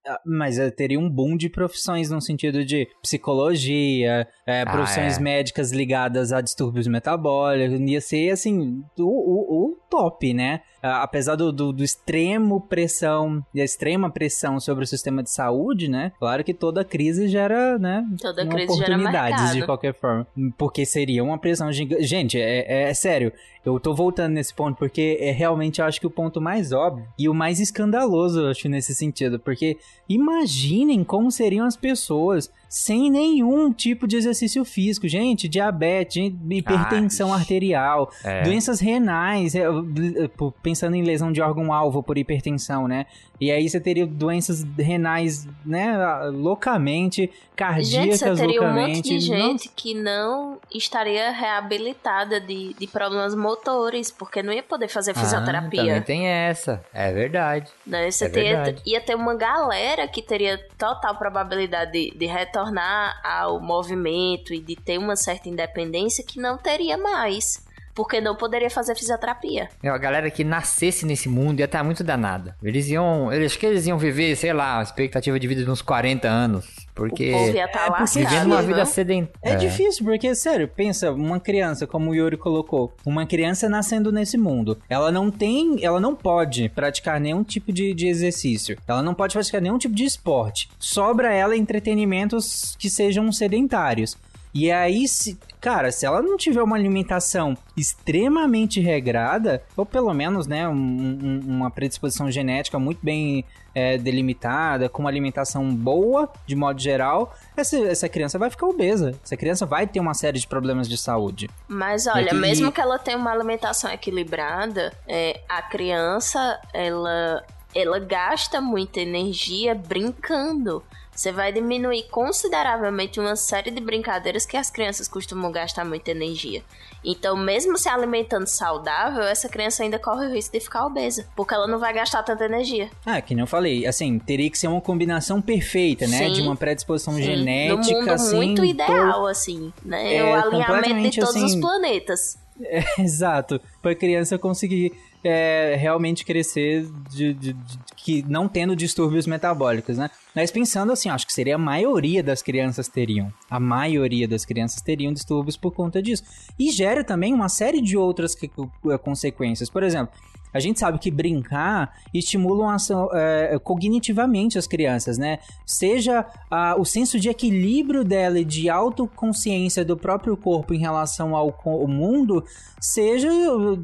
Ah, Mas eh, teria um boom de profissões no sentido de psicologia, eh, Ah, profissões é. médicas ligadas a distúrbios metabólicos. Ia ser, assim, o, o- o top, né? Ah, apesar do, do, do extremo pressão, da extrema pressão sobre o sistema de saúde, né? Claro que toda crise gera, né? Toda crise gera oportunidades de mercado. qualquer forma. Porque seria uma pressão gigante. Gente, é, é- é sério. Eu tô voltando nesse ponto porque é realmente eu acho que o ponto mais óbvio e o mais escandaloso, eu acho, nesse sentido. Porque imaginem como seriam as pessoas sem nenhum tipo de exercício físico. Gente, diabetes, gente, hipertensão Ai. arterial, É. doenças renais, é, eh, pensando em lesão de órgão-alvo por hipertensão, né? E aí você teria doenças renais, né, loucamente, Gente, cardíacas você teria um monte loucamente. de Não- gente que não estaria reabilitada de, de problemas motores, porque não ia poder fazer Ah, também fisioterapia. tem essa. É verdade. né? Você É teria- verdade. ia ter uma galera que teria total probabilidade de, de retornar ao movimento e de ter uma certa independência que não teria mais. Porque não poderia fazer fisioterapia. Meu, a galera que nascesse nesse mundo ia estar muito danada. Eles iam. Eles, que eles iam viver, sei lá, expectativa de vida de uns 40 anos. Porque. O povo ia estar é Vivendo uma vida não? sedentária. É difícil, porque, sério, pensa, uma criança, como o Yuri colocou, uma criança nascendo nesse mundo, ela não tem, ela não pode praticar nenhum tipo de, de exercício, ela não pode praticar nenhum tipo de esporte. Sobra ela entretenimentos que sejam sedentários. E aí, se, cara, se ela não tiver uma alimentação extremamente regrada, ou pelo menos, né, um- um- uma predisposição genética muito bem é, delimitada, com uma alimentação boa, de modo geral, essa, essa criança vai ficar obesa. Essa criança vai ter uma série de problemas de saúde. Mas olha, que- mesmo que ela tenha uma alimentação equilibrada, é, a criança, ela, ela gasta muita energia brincando. Você vai diminuir consideravelmente uma série de brincadeiras que as crianças costumam gastar muita energia. Então, mesmo se alimentando saudável, essa criança ainda corre o risco de ficar obesa, porque ela não vai gastar tanta energia. Ah, que nem eu falei, assim, teria que ser uma combinação perfeita, né? Sim. De uma predisposição Sim, genética, no mundo assim, muito to- ideal, assim, né? É, o alinhamento de todos os assim, planetas. É, exato. Pra criança conseguir é, realmente crescer de, de- de- que não tendo distúrbios metabólicos, né? Mas pensando assim, acho que seria a maioria das crianças teriam. A maioria das crianças teriam distúrbios por conta disso. E gera também uma série de outras que- eh, consequências. Por exemplo, a gente sabe que brincar estimula a ação, é, cognitivamente as crianças, né? Seja ah, o senso de equilíbrio dela e de autoconsciência do próprio corpo em relação ao, ao mundo, seja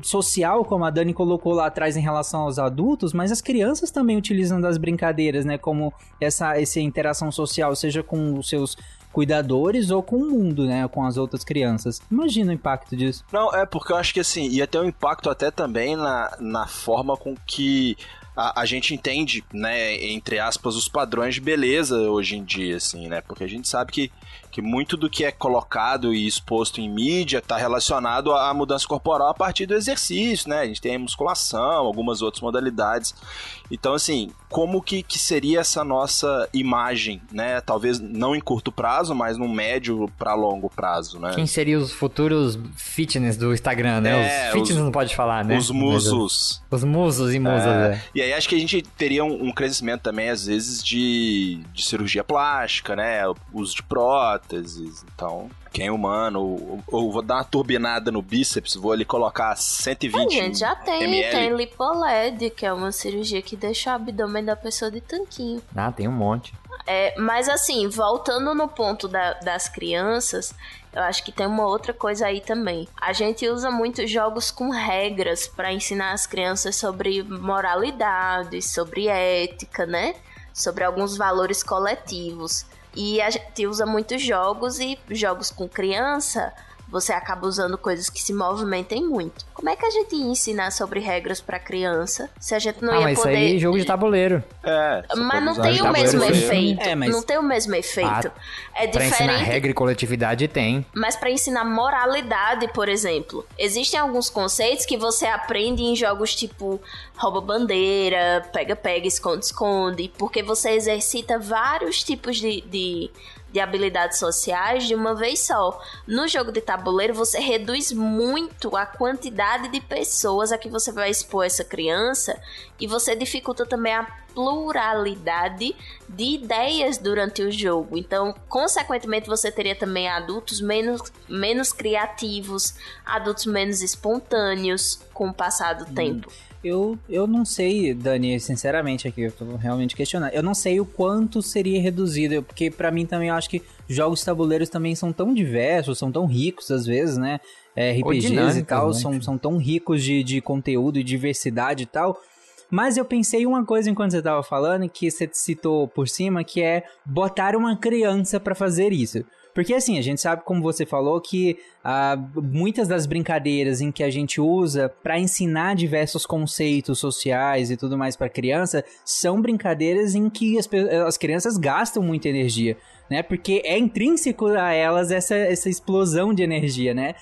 social, como a Dani colocou lá atrás em relação aos adultos, mas as crianças também utilizam das brincadeiras, né? Como essa, essa interação social, seja com os seus cuidadores ou com o mundo, né? Com as outras crianças. Imagina o impacto disso. Não, é porque eu acho que assim, ia ter um impacto até também na, na forma com que a, a gente entende, né, entre aspas, os padrões de beleza hoje em dia, assim, né? Porque a gente sabe que, que muito do que é colocado e exposto em mídia está relacionado à mudança corporal a partir do exercício, né? A gente tem a musculação, algumas outras modalidades. Então, assim, como que, que seria essa nossa imagem, né? Talvez não em curto prazo, mas no médio para longo prazo, né? Quem seriam os futuros fitness do Instagram, né? É, os fitness os- não pode falar, né? Os musos. Os musos e musas, É, é. E aí acho que a gente teria um, um crescimento também, às vezes, de, de cirurgia plástica, né? O uso de próteses. Então, quem é humano, ou, ou vou dar uma turbinada no bíceps, vou ali colocar 120 A gente já tem, ml. tem lipoled, que é uma cirurgia que deixa o abdômen da pessoa de tanquinho. Ah, tem um monte. É, mas assim, voltando no ponto da- das crianças, eu acho que tem uma outra coisa aí também. A gente usa muitos jogos com regras para ensinar as crianças sobre moralidade, sobre ética, né? Sobre alguns valores coletivos. E a gente usa muitos jogos e jogos com criança. Você acaba usando coisas que se movimentem muito. Como é que a gente ia ensinar sobre regras para criança se a gente não ah, ia mas poder isso aí é jogo de tabuleiro. É, você mas não tem o mesmo efeito. É, mas- Não tem o mesmo efeito. é Pra ensinar diferente. regra e coletividade tem. Mas para ensinar moralidade, por exemplo, existem alguns conceitos que você aprende em jogos tipo rouba bandeira, pega pega, esconde esconde, porque você exercita vários tipos de, de, de habilidades sociais de uma vez só. No jogo de tabuleiro você reduz muito a quantidade de pessoas a que você vai expor essa criança e você dificulta também a pluralidade de ideias durante o jogo. Então, consequentemente, você teria também adultos menos, menos criativos, adultos menos espontâneos com o passar do tempo. Eu, eu não sei, Dani, sinceramente aqui, eu tô realmente questionando. Eu não sei o quanto seria reduzido, porque pra mim também eu acho que jogos tabuleiros também são tão diversos, são tão ricos às vezes, né? É, RPGs e tal, né? são, são tão ricos de, de conteúdo e diversidade e tal. Mas eu pensei uma coisa enquanto você tava falando, que você citou por cima, que é botar uma criança pra fazer isso. Porque assim, a gente sabe, como você falou, que ah, muitas das brincadeiras em que a gente usa pra ensinar diversos conceitos sociais e tudo mais pra criança são brincadeiras em que as, as crianças gastam muita energia, né? Porque é intrínseco a elas essa, essa explosão de energia, né?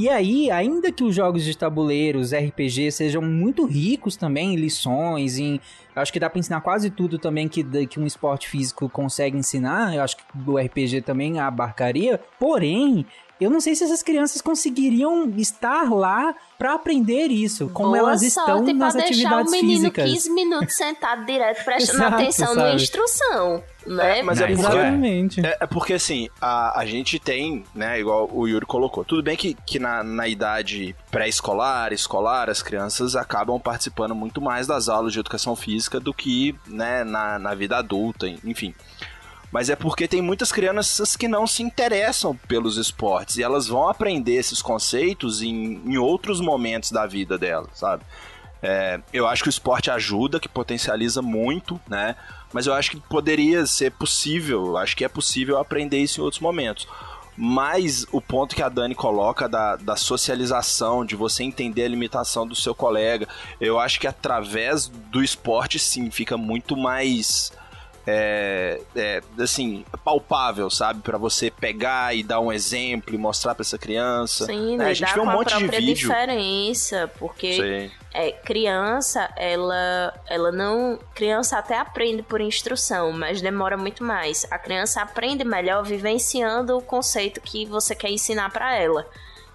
E aí, ainda que os jogos de tabuleiros, RPG, sejam muito ricos também em lições, em. Acho que dá pra ensinar quase tudo também que, que um esporte físico consegue ensinar. Eu acho que o RPG também abarcaria. Porém, eu não sei se essas crianças conseguiriam estar lá pra aprender isso, como Boa elas estão sorte nas pra deixar atividades o menino físicas. 15 minutos sentado direto prestando Exato, atenção na sabe? instrução, né? É, mas é porque, Exatamente. é, é porque assim, a, a gente tem, né, igual o Yuri colocou, tudo bem que, que na, na idade pré-escolar, escolar, as crianças acabam participando muito mais das aulas de educação física do que, né, na, na vida adulta, enfim. Mas é porque tem muitas crianças que não se interessam pelos esportes e elas vão aprender esses conceitos em, em outros momentos da vida delas, sabe? É, eu acho que o esporte ajuda, que potencializa muito, né? Mas eu acho que poderia ser possível, acho que é possível aprender isso em outros momentos. Mas o ponto que a Dani coloca da, da socialização, de você entender a limitação do seu colega, eu acho que através do esporte, sim, fica muito mais. É, é, assim, palpável, sabe? Pra você pegar e dar um exemplo e mostrar pra essa criança. Sim, né? A lidar gente vê um monte a de vídeo. diferença, porque é, criança, ela, ela não. Criança até aprende por instrução, mas demora muito mais. A criança aprende melhor vivenciando o conceito que você quer ensinar para ela.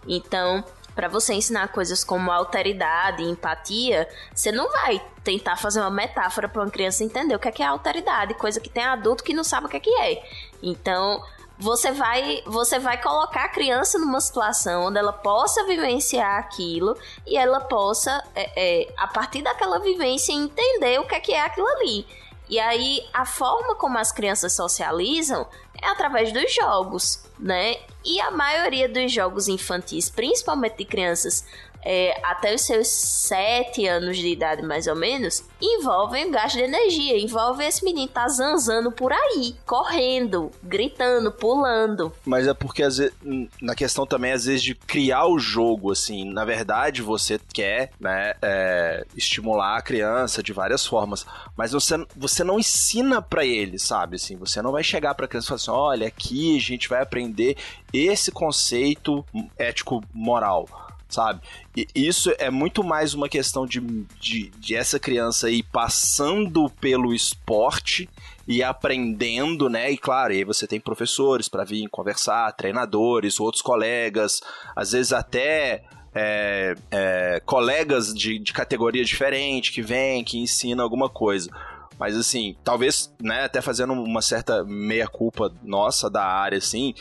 Então, para você ensinar coisas como alteridade e empatia, você não vai tentar fazer uma metáfora para uma criança entender o que é, que é alteridade, coisa que tem adulto que não sabe o que é que é. Então, você vai, você vai colocar a criança numa situação onde ela possa vivenciar aquilo e ela possa, é, é, a partir daquela vivência, entender o que é que é aquilo ali. E aí, a forma como as crianças socializam é através dos jogos, né? E a maioria dos jogos infantis, principalmente de crianças é, até os seus 7 anos de idade, mais ou menos, envolvem gasto de energia. Envolve esse menino tá zanzando por aí, correndo, gritando, pulando. Mas é porque, às vezes, na questão também, às vezes, de criar o jogo, assim, na verdade, você quer, né, é, estimular a criança de várias formas, mas você, você não ensina pra ele, sabe, assim, você não vai chegar pra criança e falar assim, olha, aqui a gente vai aprender esse conceito ético-moral, sabe? E isso é muito mais uma questão de, de, de essa criança ir passando pelo esporte e aprendendo, né? E claro, e aí você tem professores para vir conversar, treinadores, outros colegas, às vezes até é, é, colegas de, de categoria diferente que vêm, que ensinam alguma coisa. Mas assim, talvez, né, até fazendo uma certa meia-culpa nossa da área, assim,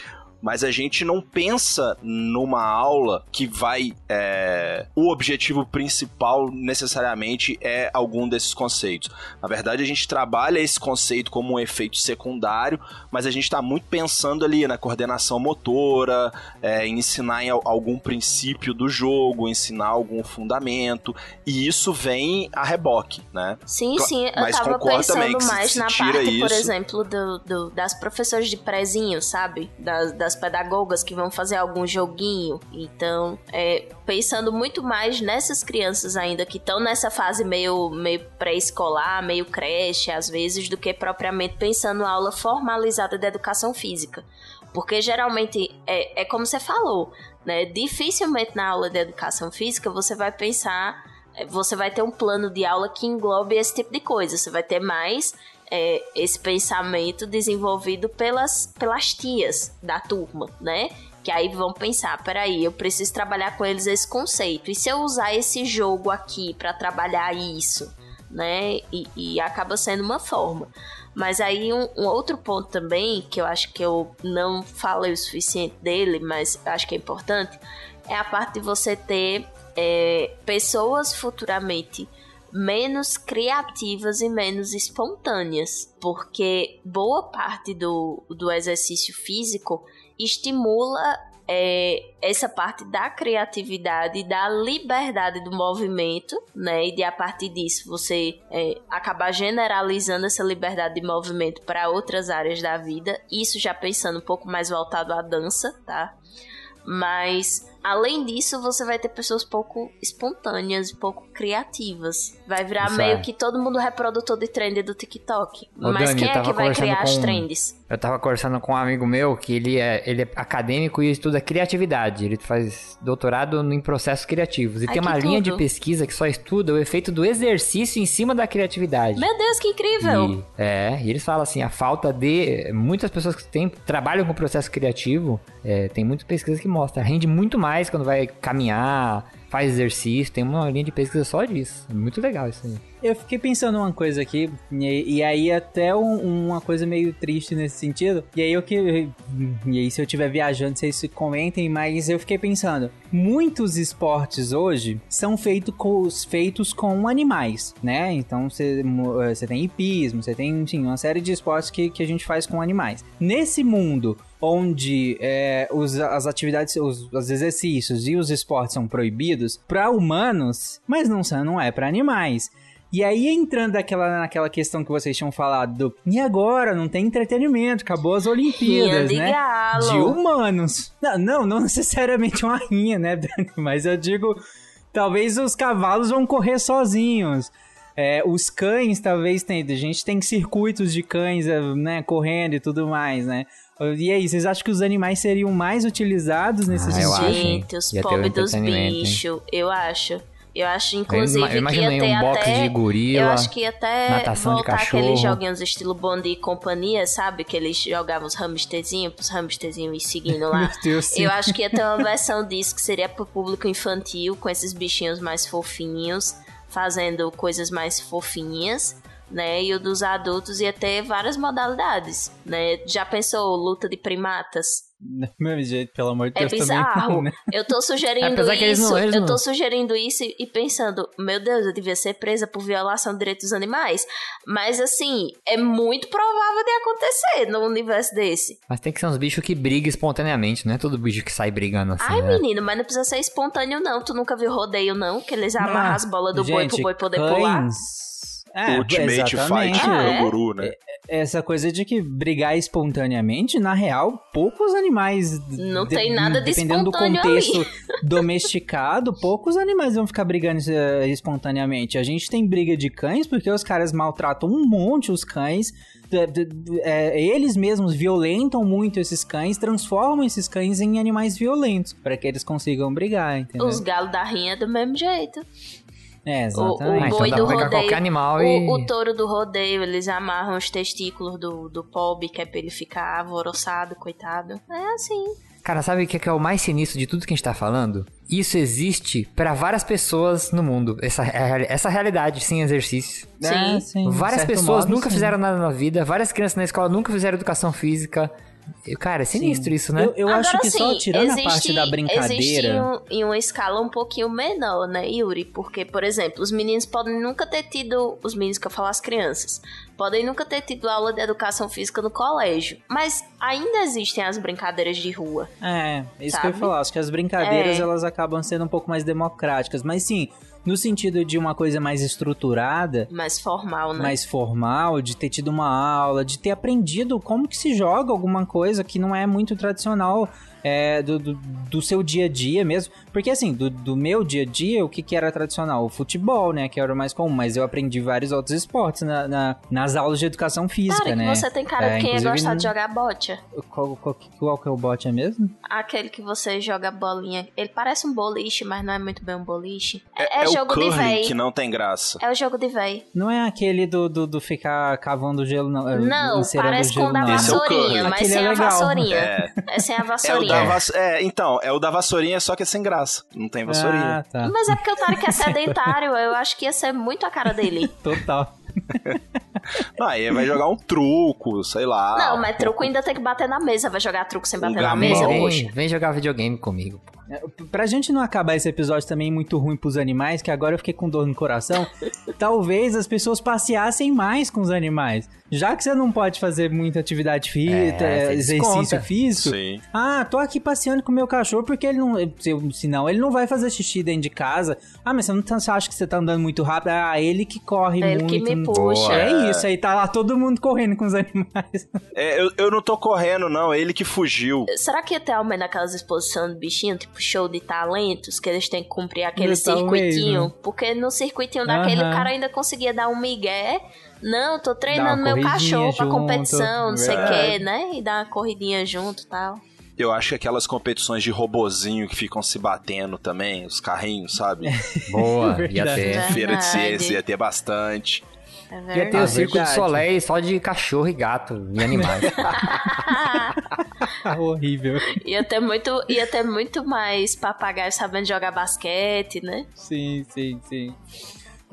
mas a gente não pensa numa aula que vai. é, o objetivo principal necessariamente é algum desses conceitos. Na verdade, a gente trabalha esse conceito como um efeito secundário, mas a gente está muito pensando ali na coordenação motora, é, em ensinar em al- algum princípio do jogo, ensinar algum fundamento, e isso vem a reboque, né? Sim, sim, eu mas tava pensando também que mais se na parte, por isso- exemplo, do, do- das professoras de prezinho, sabe? Das, das pedagogas que vão fazer algum joguinho. Então, é, pensando muito mais nessas crianças ainda que estão nessa fase meio, meio pré-escolar, meio creche, às vezes, do que propriamente pensando aula formalizada de educação física. Porque geralmente é, é como você falou, né? Dificilmente na aula de educação física você vai pensar é, você vai ter um plano de aula que englobe esse tipo de coisa. Você vai ter mais é, esse pensamento desenvolvido pelas, pelas tias da turma, né? Que aí vão pensar, peraí, eu preciso trabalhar com eles esse conceito. E se eu usar esse jogo aqui para trabalhar isso, né? E, e acaba sendo uma forma. Mas aí um, um outro ponto também, que eu acho que eu não falei o suficiente dele, mas acho que é importante, é a parte de você ter é, pessoas futuramente menos criativas e menos espontâneas, porque boa parte do, do exercício físico estimula é, essa parte da criatividade, da liberdade do movimento, né? E de a partir disso você é, acabar generalizando essa liberdade de movimento para outras áreas da vida. Isso já pensando um pouco mais voltado à dança, tá? Mas além disso, você vai ter pessoas pouco espontâneas, pouco criativas. Vai virar Isso meio é. que todo mundo reprodutor de trend do TikTok. Ô, Mas Dani, quem é que vai criar as com- trends? Eu tava conversando com um amigo meu que ele é, ele é acadêmico e estuda criatividade. Ele faz doutorado em processos criativos. E Ai, tem uma que linha tudo. de pesquisa que só estuda o efeito do exercício em cima da criatividade. Meu Deus, que incrível! E, é, e eles falam assim, a falta de... Muitas pessoas que tem, trabalham com processo criativo, é, tem muitas pesquisas que mostram, rende muito mais quando vai caminhar, faz exercício, tem uma linha de pesquisa só disso. É muito legal isso aí. Eu fiquei pensando uma coisa aqui, e, e aí até um- uma coisa meio triste nesse sentido. E aí eu que. E aí, se eu estiver viajando, vocês se comentem, mas eu fiquei pensando: muitos esportes hoje são feito com, feitos com animais, né? Então eh, você tem hipismo, você tem, enfim, uma série de esportes que, que a gente faz com animais. Nesse mundo onde é, os, as atividades, os, os exercícios e os esportes são proibidos para humanos, mas não, não é para animais. E aí, entrando naquela, naquela questão que vocês tinham falado do. E agora? Não tem entretenimento, acabou as Olimpíadas, Rinha de né? galo. De humanos. Não, não, não necessariamente uma rinha, né, Dani? Mas eu digo, talvez os cavalos vão correr sozinhos. É, os cães, talvez tem. A gente tem circuitos de cães, é, né, correndo e tudo mais, né? E aí, vocês acham que os animais seriam mais utilizados nesse Ah, eu acho? Gente, os pobres dos bichos, eu acho. Eu acho, inclusive, Eu que ia ter um até... de gorila, eu acho que ia até voltar aqueles joguinhos estilo Bond e companhia, sabe? Que eles jogavam os hamsterzinhos, pros hamsterzinhos ir seguindo lá. Deus, eu acho que ia ter uma versão disso que seria pro público infantil, com esses bichinhos mais fofinhos, fazendo coisas mais fofinhas. Né, e o dos adultos ia ter várias modalidades, né? Já pensou luta de primatas? Do mesmo jeito, pelo amor de É Deus, também bizarro. não, né? Eu tô sugerindo eles isso. eu não- tô sugerindo isso e- pensando, meu Deus, eu devia ser presa por violação de direitos dos animais. Mas assim, é muito provável de acontecer num universo desse. Mas tem que ser uns bichos que brigam espontaneamente, não é todo bicho que sai brigando assim, Ai, né? menino, mas não precisa ser espontâneo, não. Tu nunca viu rodeio, não? Que eles amarram as bolas do boi pro gente, boi poder cães- pular. É, Ultimate exatamente. Fight Ah, é? Canguru, né? Essa coisa de que brigar espontaneamente, na real, poucos animais. Não tem nada de Dependendo do contexto ali. domesticado, poucos animais vão ficar brigando eh, espontaneamente. A gente tem briga de cães porque os caras maltratam um monte os cães. de- de- de- é, eles mesmos violentam muito esses cães, transformam esses cães em animais violentos para que eles consigam brigar, entendeu? Os galos da rinha é do mesmo jeito. É, O, exatamente. o então boi dá do pra pegar rodeio. qualquer animal o, e- o touro do rodeio, eles amarram os testículos do, do pobre, que é pra ele ficar alvoroçado, coitado. É assim. Cara, sabe o que é, é o mais sinistro de tudo que a gente tá falando? Isso existe pra várias pessoas no mundo. Essa, essa realidade sem exercício. É, sim, Várias pessoas modo, nunca sim. fizeram nada na vida, várias crianças na escola nunca fizeram educação física. Cara, é sinistro isso, né? Eu, eu acho Agora, que só tirando a existe- parte da Existe brincadeira. em, um- em uma escala um pouquinho menor, né, Yuri? Porque, por exemplo, os meninos podem nunca ter tido. Os meninos que eu falo, as crianças. Podem nunca ter tido aula de educação física no colégio. Mas ainda existem as brincadeiras de rua. É, isso Sabe? que eu ia falar. Acho que as brincadeiras É. elas acabam sendo um pouco mais democráticas. Mas sim, no sentido de uma coisa mais estruturada, Mais formal, né? mais formal, de ter tido uma aula, de ter aprendido como que se joga alguma coisa que não é muito tradicional é, do, do, do seu dia a dia mesmo. Porque assim, do, do meu dia a dia, o que, que era tradicional? O futebol, né? Que era o mais comum. Mas eu aprendi vários outros esportes na, na- nas aulas de educação física, Cara, que né? você tem cara É, de quem ia inclusive, gostar no- de jogar bote. Qual, qual, qual que é o bote é mesmo? Aquele que você joga bolinha. Ele parece um boliche, mas não é muito bem um boliche. É, É, é o jogo de véi. que não tem graça. É o jogo de véi. Não é aquele do, do, do ficar cavando gelo, não. é, Não, parece com o da não. Esse é o vassourinha, mas Aquele sem é a vassourinha. É. É sem a É vassourinha. Da vass... é, então, é o da vassourinha, só que é sem graça. Não tem vassourinha. Ah, tá. Mas é porque o Tarek é sedentário, eu acho que ia ser muito a cara dele. Total. Não, aí vai jogar um truco, sei lá. Não, mas truco ainda tem que bater na mesa. Vai jogar truco sem bater na gamão. mesa, vem, poxa. vem jogar videogame comigo. É, Pra gente não acabar esse episódio também muito ruim pros animais, que agora eu fiquei com dor no coração, talvez as pessoas passeassem mais com os animais. Já que você não pode fazer muita atividade física, É, exercício desconta. físico. Sim. Ah, tô aqui passeando com o meu cachorro porque ele não. se- Senão ele não vai fazer xixi dentro de casa. Ah, mas você não tá- você acha que você tá andando muito rápido? Ah, ele que corre É ele muito. que me puxa. É isso, aí tá lá todo mundo correndo com os animais. É, eu, eu não tô correndo, não. Ele que fugiu. Será que ia ter aumento naquelas exposições de bichinho, tipo show de talentos, que eles têm que cumprir aquele circuitinho? Porque no circuitinho daquele Aham. o cara ainda conseguia dar um migué. Não, tô treinando meu cachorro pra junto. competição, não sei o É. que, né? E dar uma corridinha junto e tal. Eu acho que aquelas competições de robozinho que ficam se batendo também, os carrinhos, sabe? Boa, ia Verdade. ter. Feira de ciência ia ter bastante. É Ia ter o Ah, Circo verdade. do Soleil só de cachorro e gato e animais. Horrível. ia, ter muito, ia ter muito mais papagaio sabendo jogar basquete, né? Sim, sim, sim.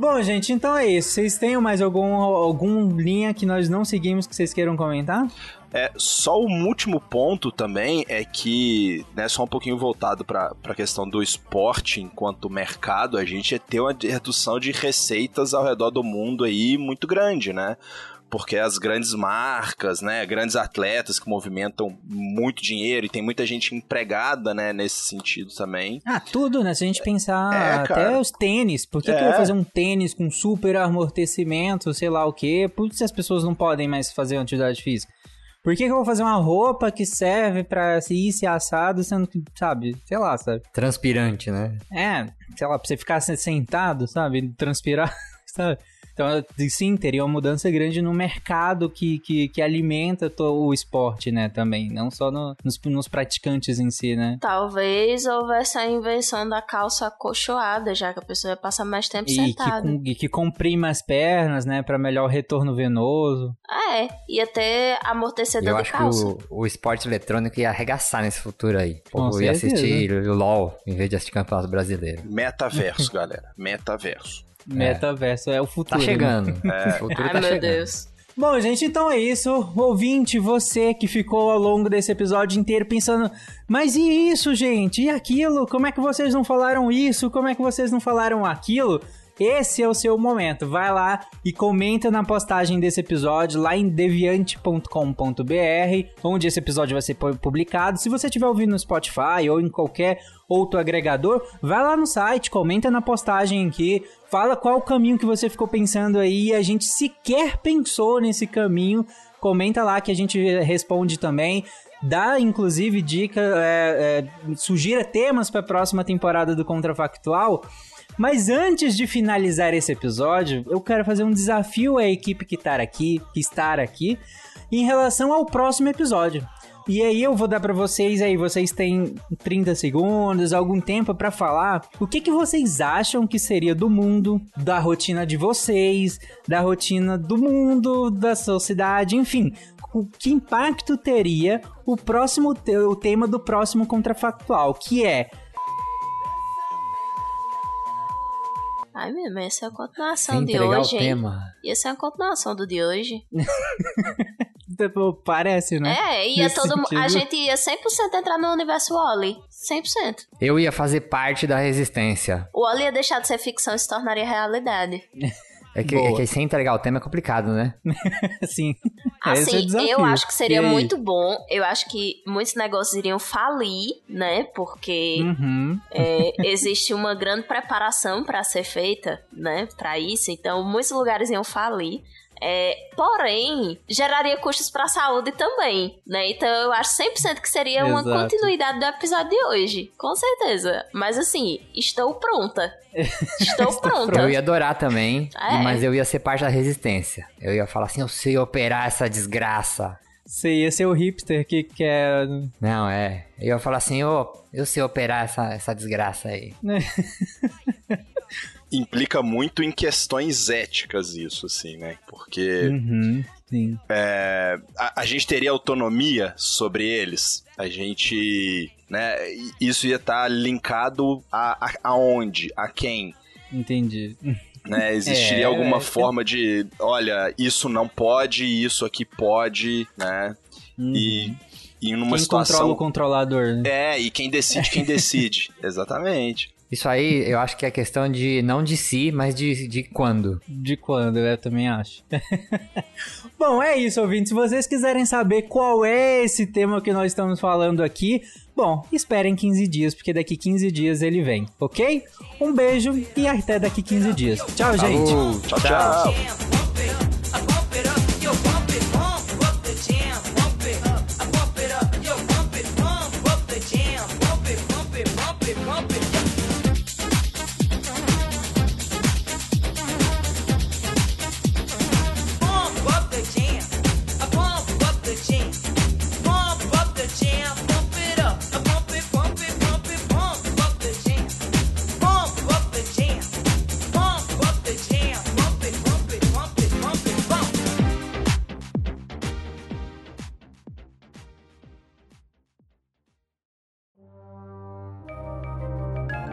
Bom, gente, então é isso. Vocês têm mais algum, algum linha que nós não seguimos que vocês queiram comentar? É, só um último ponto também é que, né, só um pouquinho voltado para a questão do esporte enquanto mercado, a gente ia ter uma redução de receitas ao redor do mundo aí muito grande, né? Porque as grandes marcas, né, grandes atletas que movimentam muito dinheiro e tem muita gente empregada, né, nesse sentido também. Ah, tudo, né? Se a gente pensar É, até os tênis. Por que, que É. eu vou fazer um tênis com super amortecimento, sei lá o quê? Por que as pessoas não podem mais fazer uma atividade física? Por que, que eu vou fazer uma roupa que serve pra se ir se assado, sendo que, sabe, sei lá, sabe? Transpirante, né? É, sei lá, pra você ficar se- sentado, sabe? Transpirar, sabe? Então, sim, teria uma mudança grande no mercado que, que, que alimenta o esporte, né, também. Não só no- nos, nos praticantes em si, né? Talvez houvesse a invenção da calça acolchoada, já que a pessoa ia passar mais tempo E que, sentada. com- e que comprime as pernas, né, Pra melhor retorno venoso. É, ia ter amortecedor Eu de acho que calça. o, o esporte eletrônico ia arregaçar nesse futuro aí. O Com povo ia certeza. assistir o LOL em vez de assistir campeonato brasileiro. Metaverso, galera. Metaverso. Metaverso é o Tá futuro. né? chegando. É. O futuro Ai, tá meu chegando. Deus. Bom, gente, então é isso. Ouvinte, você que ficou ao longo desse episódio inteiro pensando, mas e isso, gente? E aquilo? Como é que vocês não falaram isso? Como é que vocês não falaram aquilo? Esse é o seu momento. Vai lá e comenta na postagem desse episódio lá em deviante.com.br, onde esse episódio vai ser pu- publicado. Se você estiver ouvindo no Spotify ou em qualquer outro agregador, vai lá no site, comenta na postagem aqui, fala qual o caminho que você ficou pensando aí. A gente sequer pensou nesse caminho. Comenta lá que a gente responde também. Dá, inclusive, dica, é, é, sugira temas para a próxima temporada do Contrafactual. Mas antes de finalizar esse episódio, eu quero fazer um desafio à equipe que está aqui, que está aqui, em relação ao próximo episódio. E aí eu vou dar pra vocês aí, vocês têm 30 segundos, algum tempo pra falar o que que vocês acham que seria do mundo, da rotina de vocês, da rotina do mundo, da sociedade, enfim, o que impacto teria o próximo o tema do próximo contrafactual, que é Ai, mesmo, essa é a continuação Sem de hoje, o hein? tema. Ia ser a continuação do de hoje. tipo, parece, né? É, ia Nesse todo A gente ia 100% entrar no universo Wally. 100%. Eu ia fazer parte da resistência. O Wally ia deixar de ser ficção e se tornaria realidade. É que, é que sem entregar o tema é complicado, né? Assim, esse é o Assim, desafio. eu acho que seria muito bom. Eu acho que muitos negócios iriam falir, né? Porque Uhum. é, existe uma grande preparação para ser feita, né? Para isso. Então, muitos lugares iam falir. É, porém, geraria custos para a saúde também, né? Então, eu acho 100% que seria uma Exato. continuidade do episódio de hoje. Com certeza. Mas, assim, estou pronta. Estou pronta. Eu ia adorar também, É. mas eu ia ser parte da resistência. Eu ia falar assim, eu sei operar essa desgraça. Você ia ser o hipster que quer. Não, é. Eu ia falar assim, ô, eu sei operar essa, essa desgraça aí. Implica muito em questões éticas isso, assim, né? Porque Uhum, sim. é, a, a gente teria autonomia sobre eles. A gente, né? Isso ia estar linkado a, a aonde, a quem, Entendi. né? Existiria É, alguma é, forma de, olha, isso não pode, isso aqui pode, né? E, e numa Quem situação controla o controlador, né? é e quem decide, quem decide, exatamente. Isso aí, eu acho que é questão de, não de si, mas de, de quando. De quando, eu também acho. bom, é isso, ouvintes. Se vocês quiserem saber qual é esse tema que nós estamos falando aqui, bom, esperem 15 dias, porque daqui 15 dias ele vem, ok? Um beijo e até daqui 15 dias. Tchau, gente. Falou, tchau, tchau.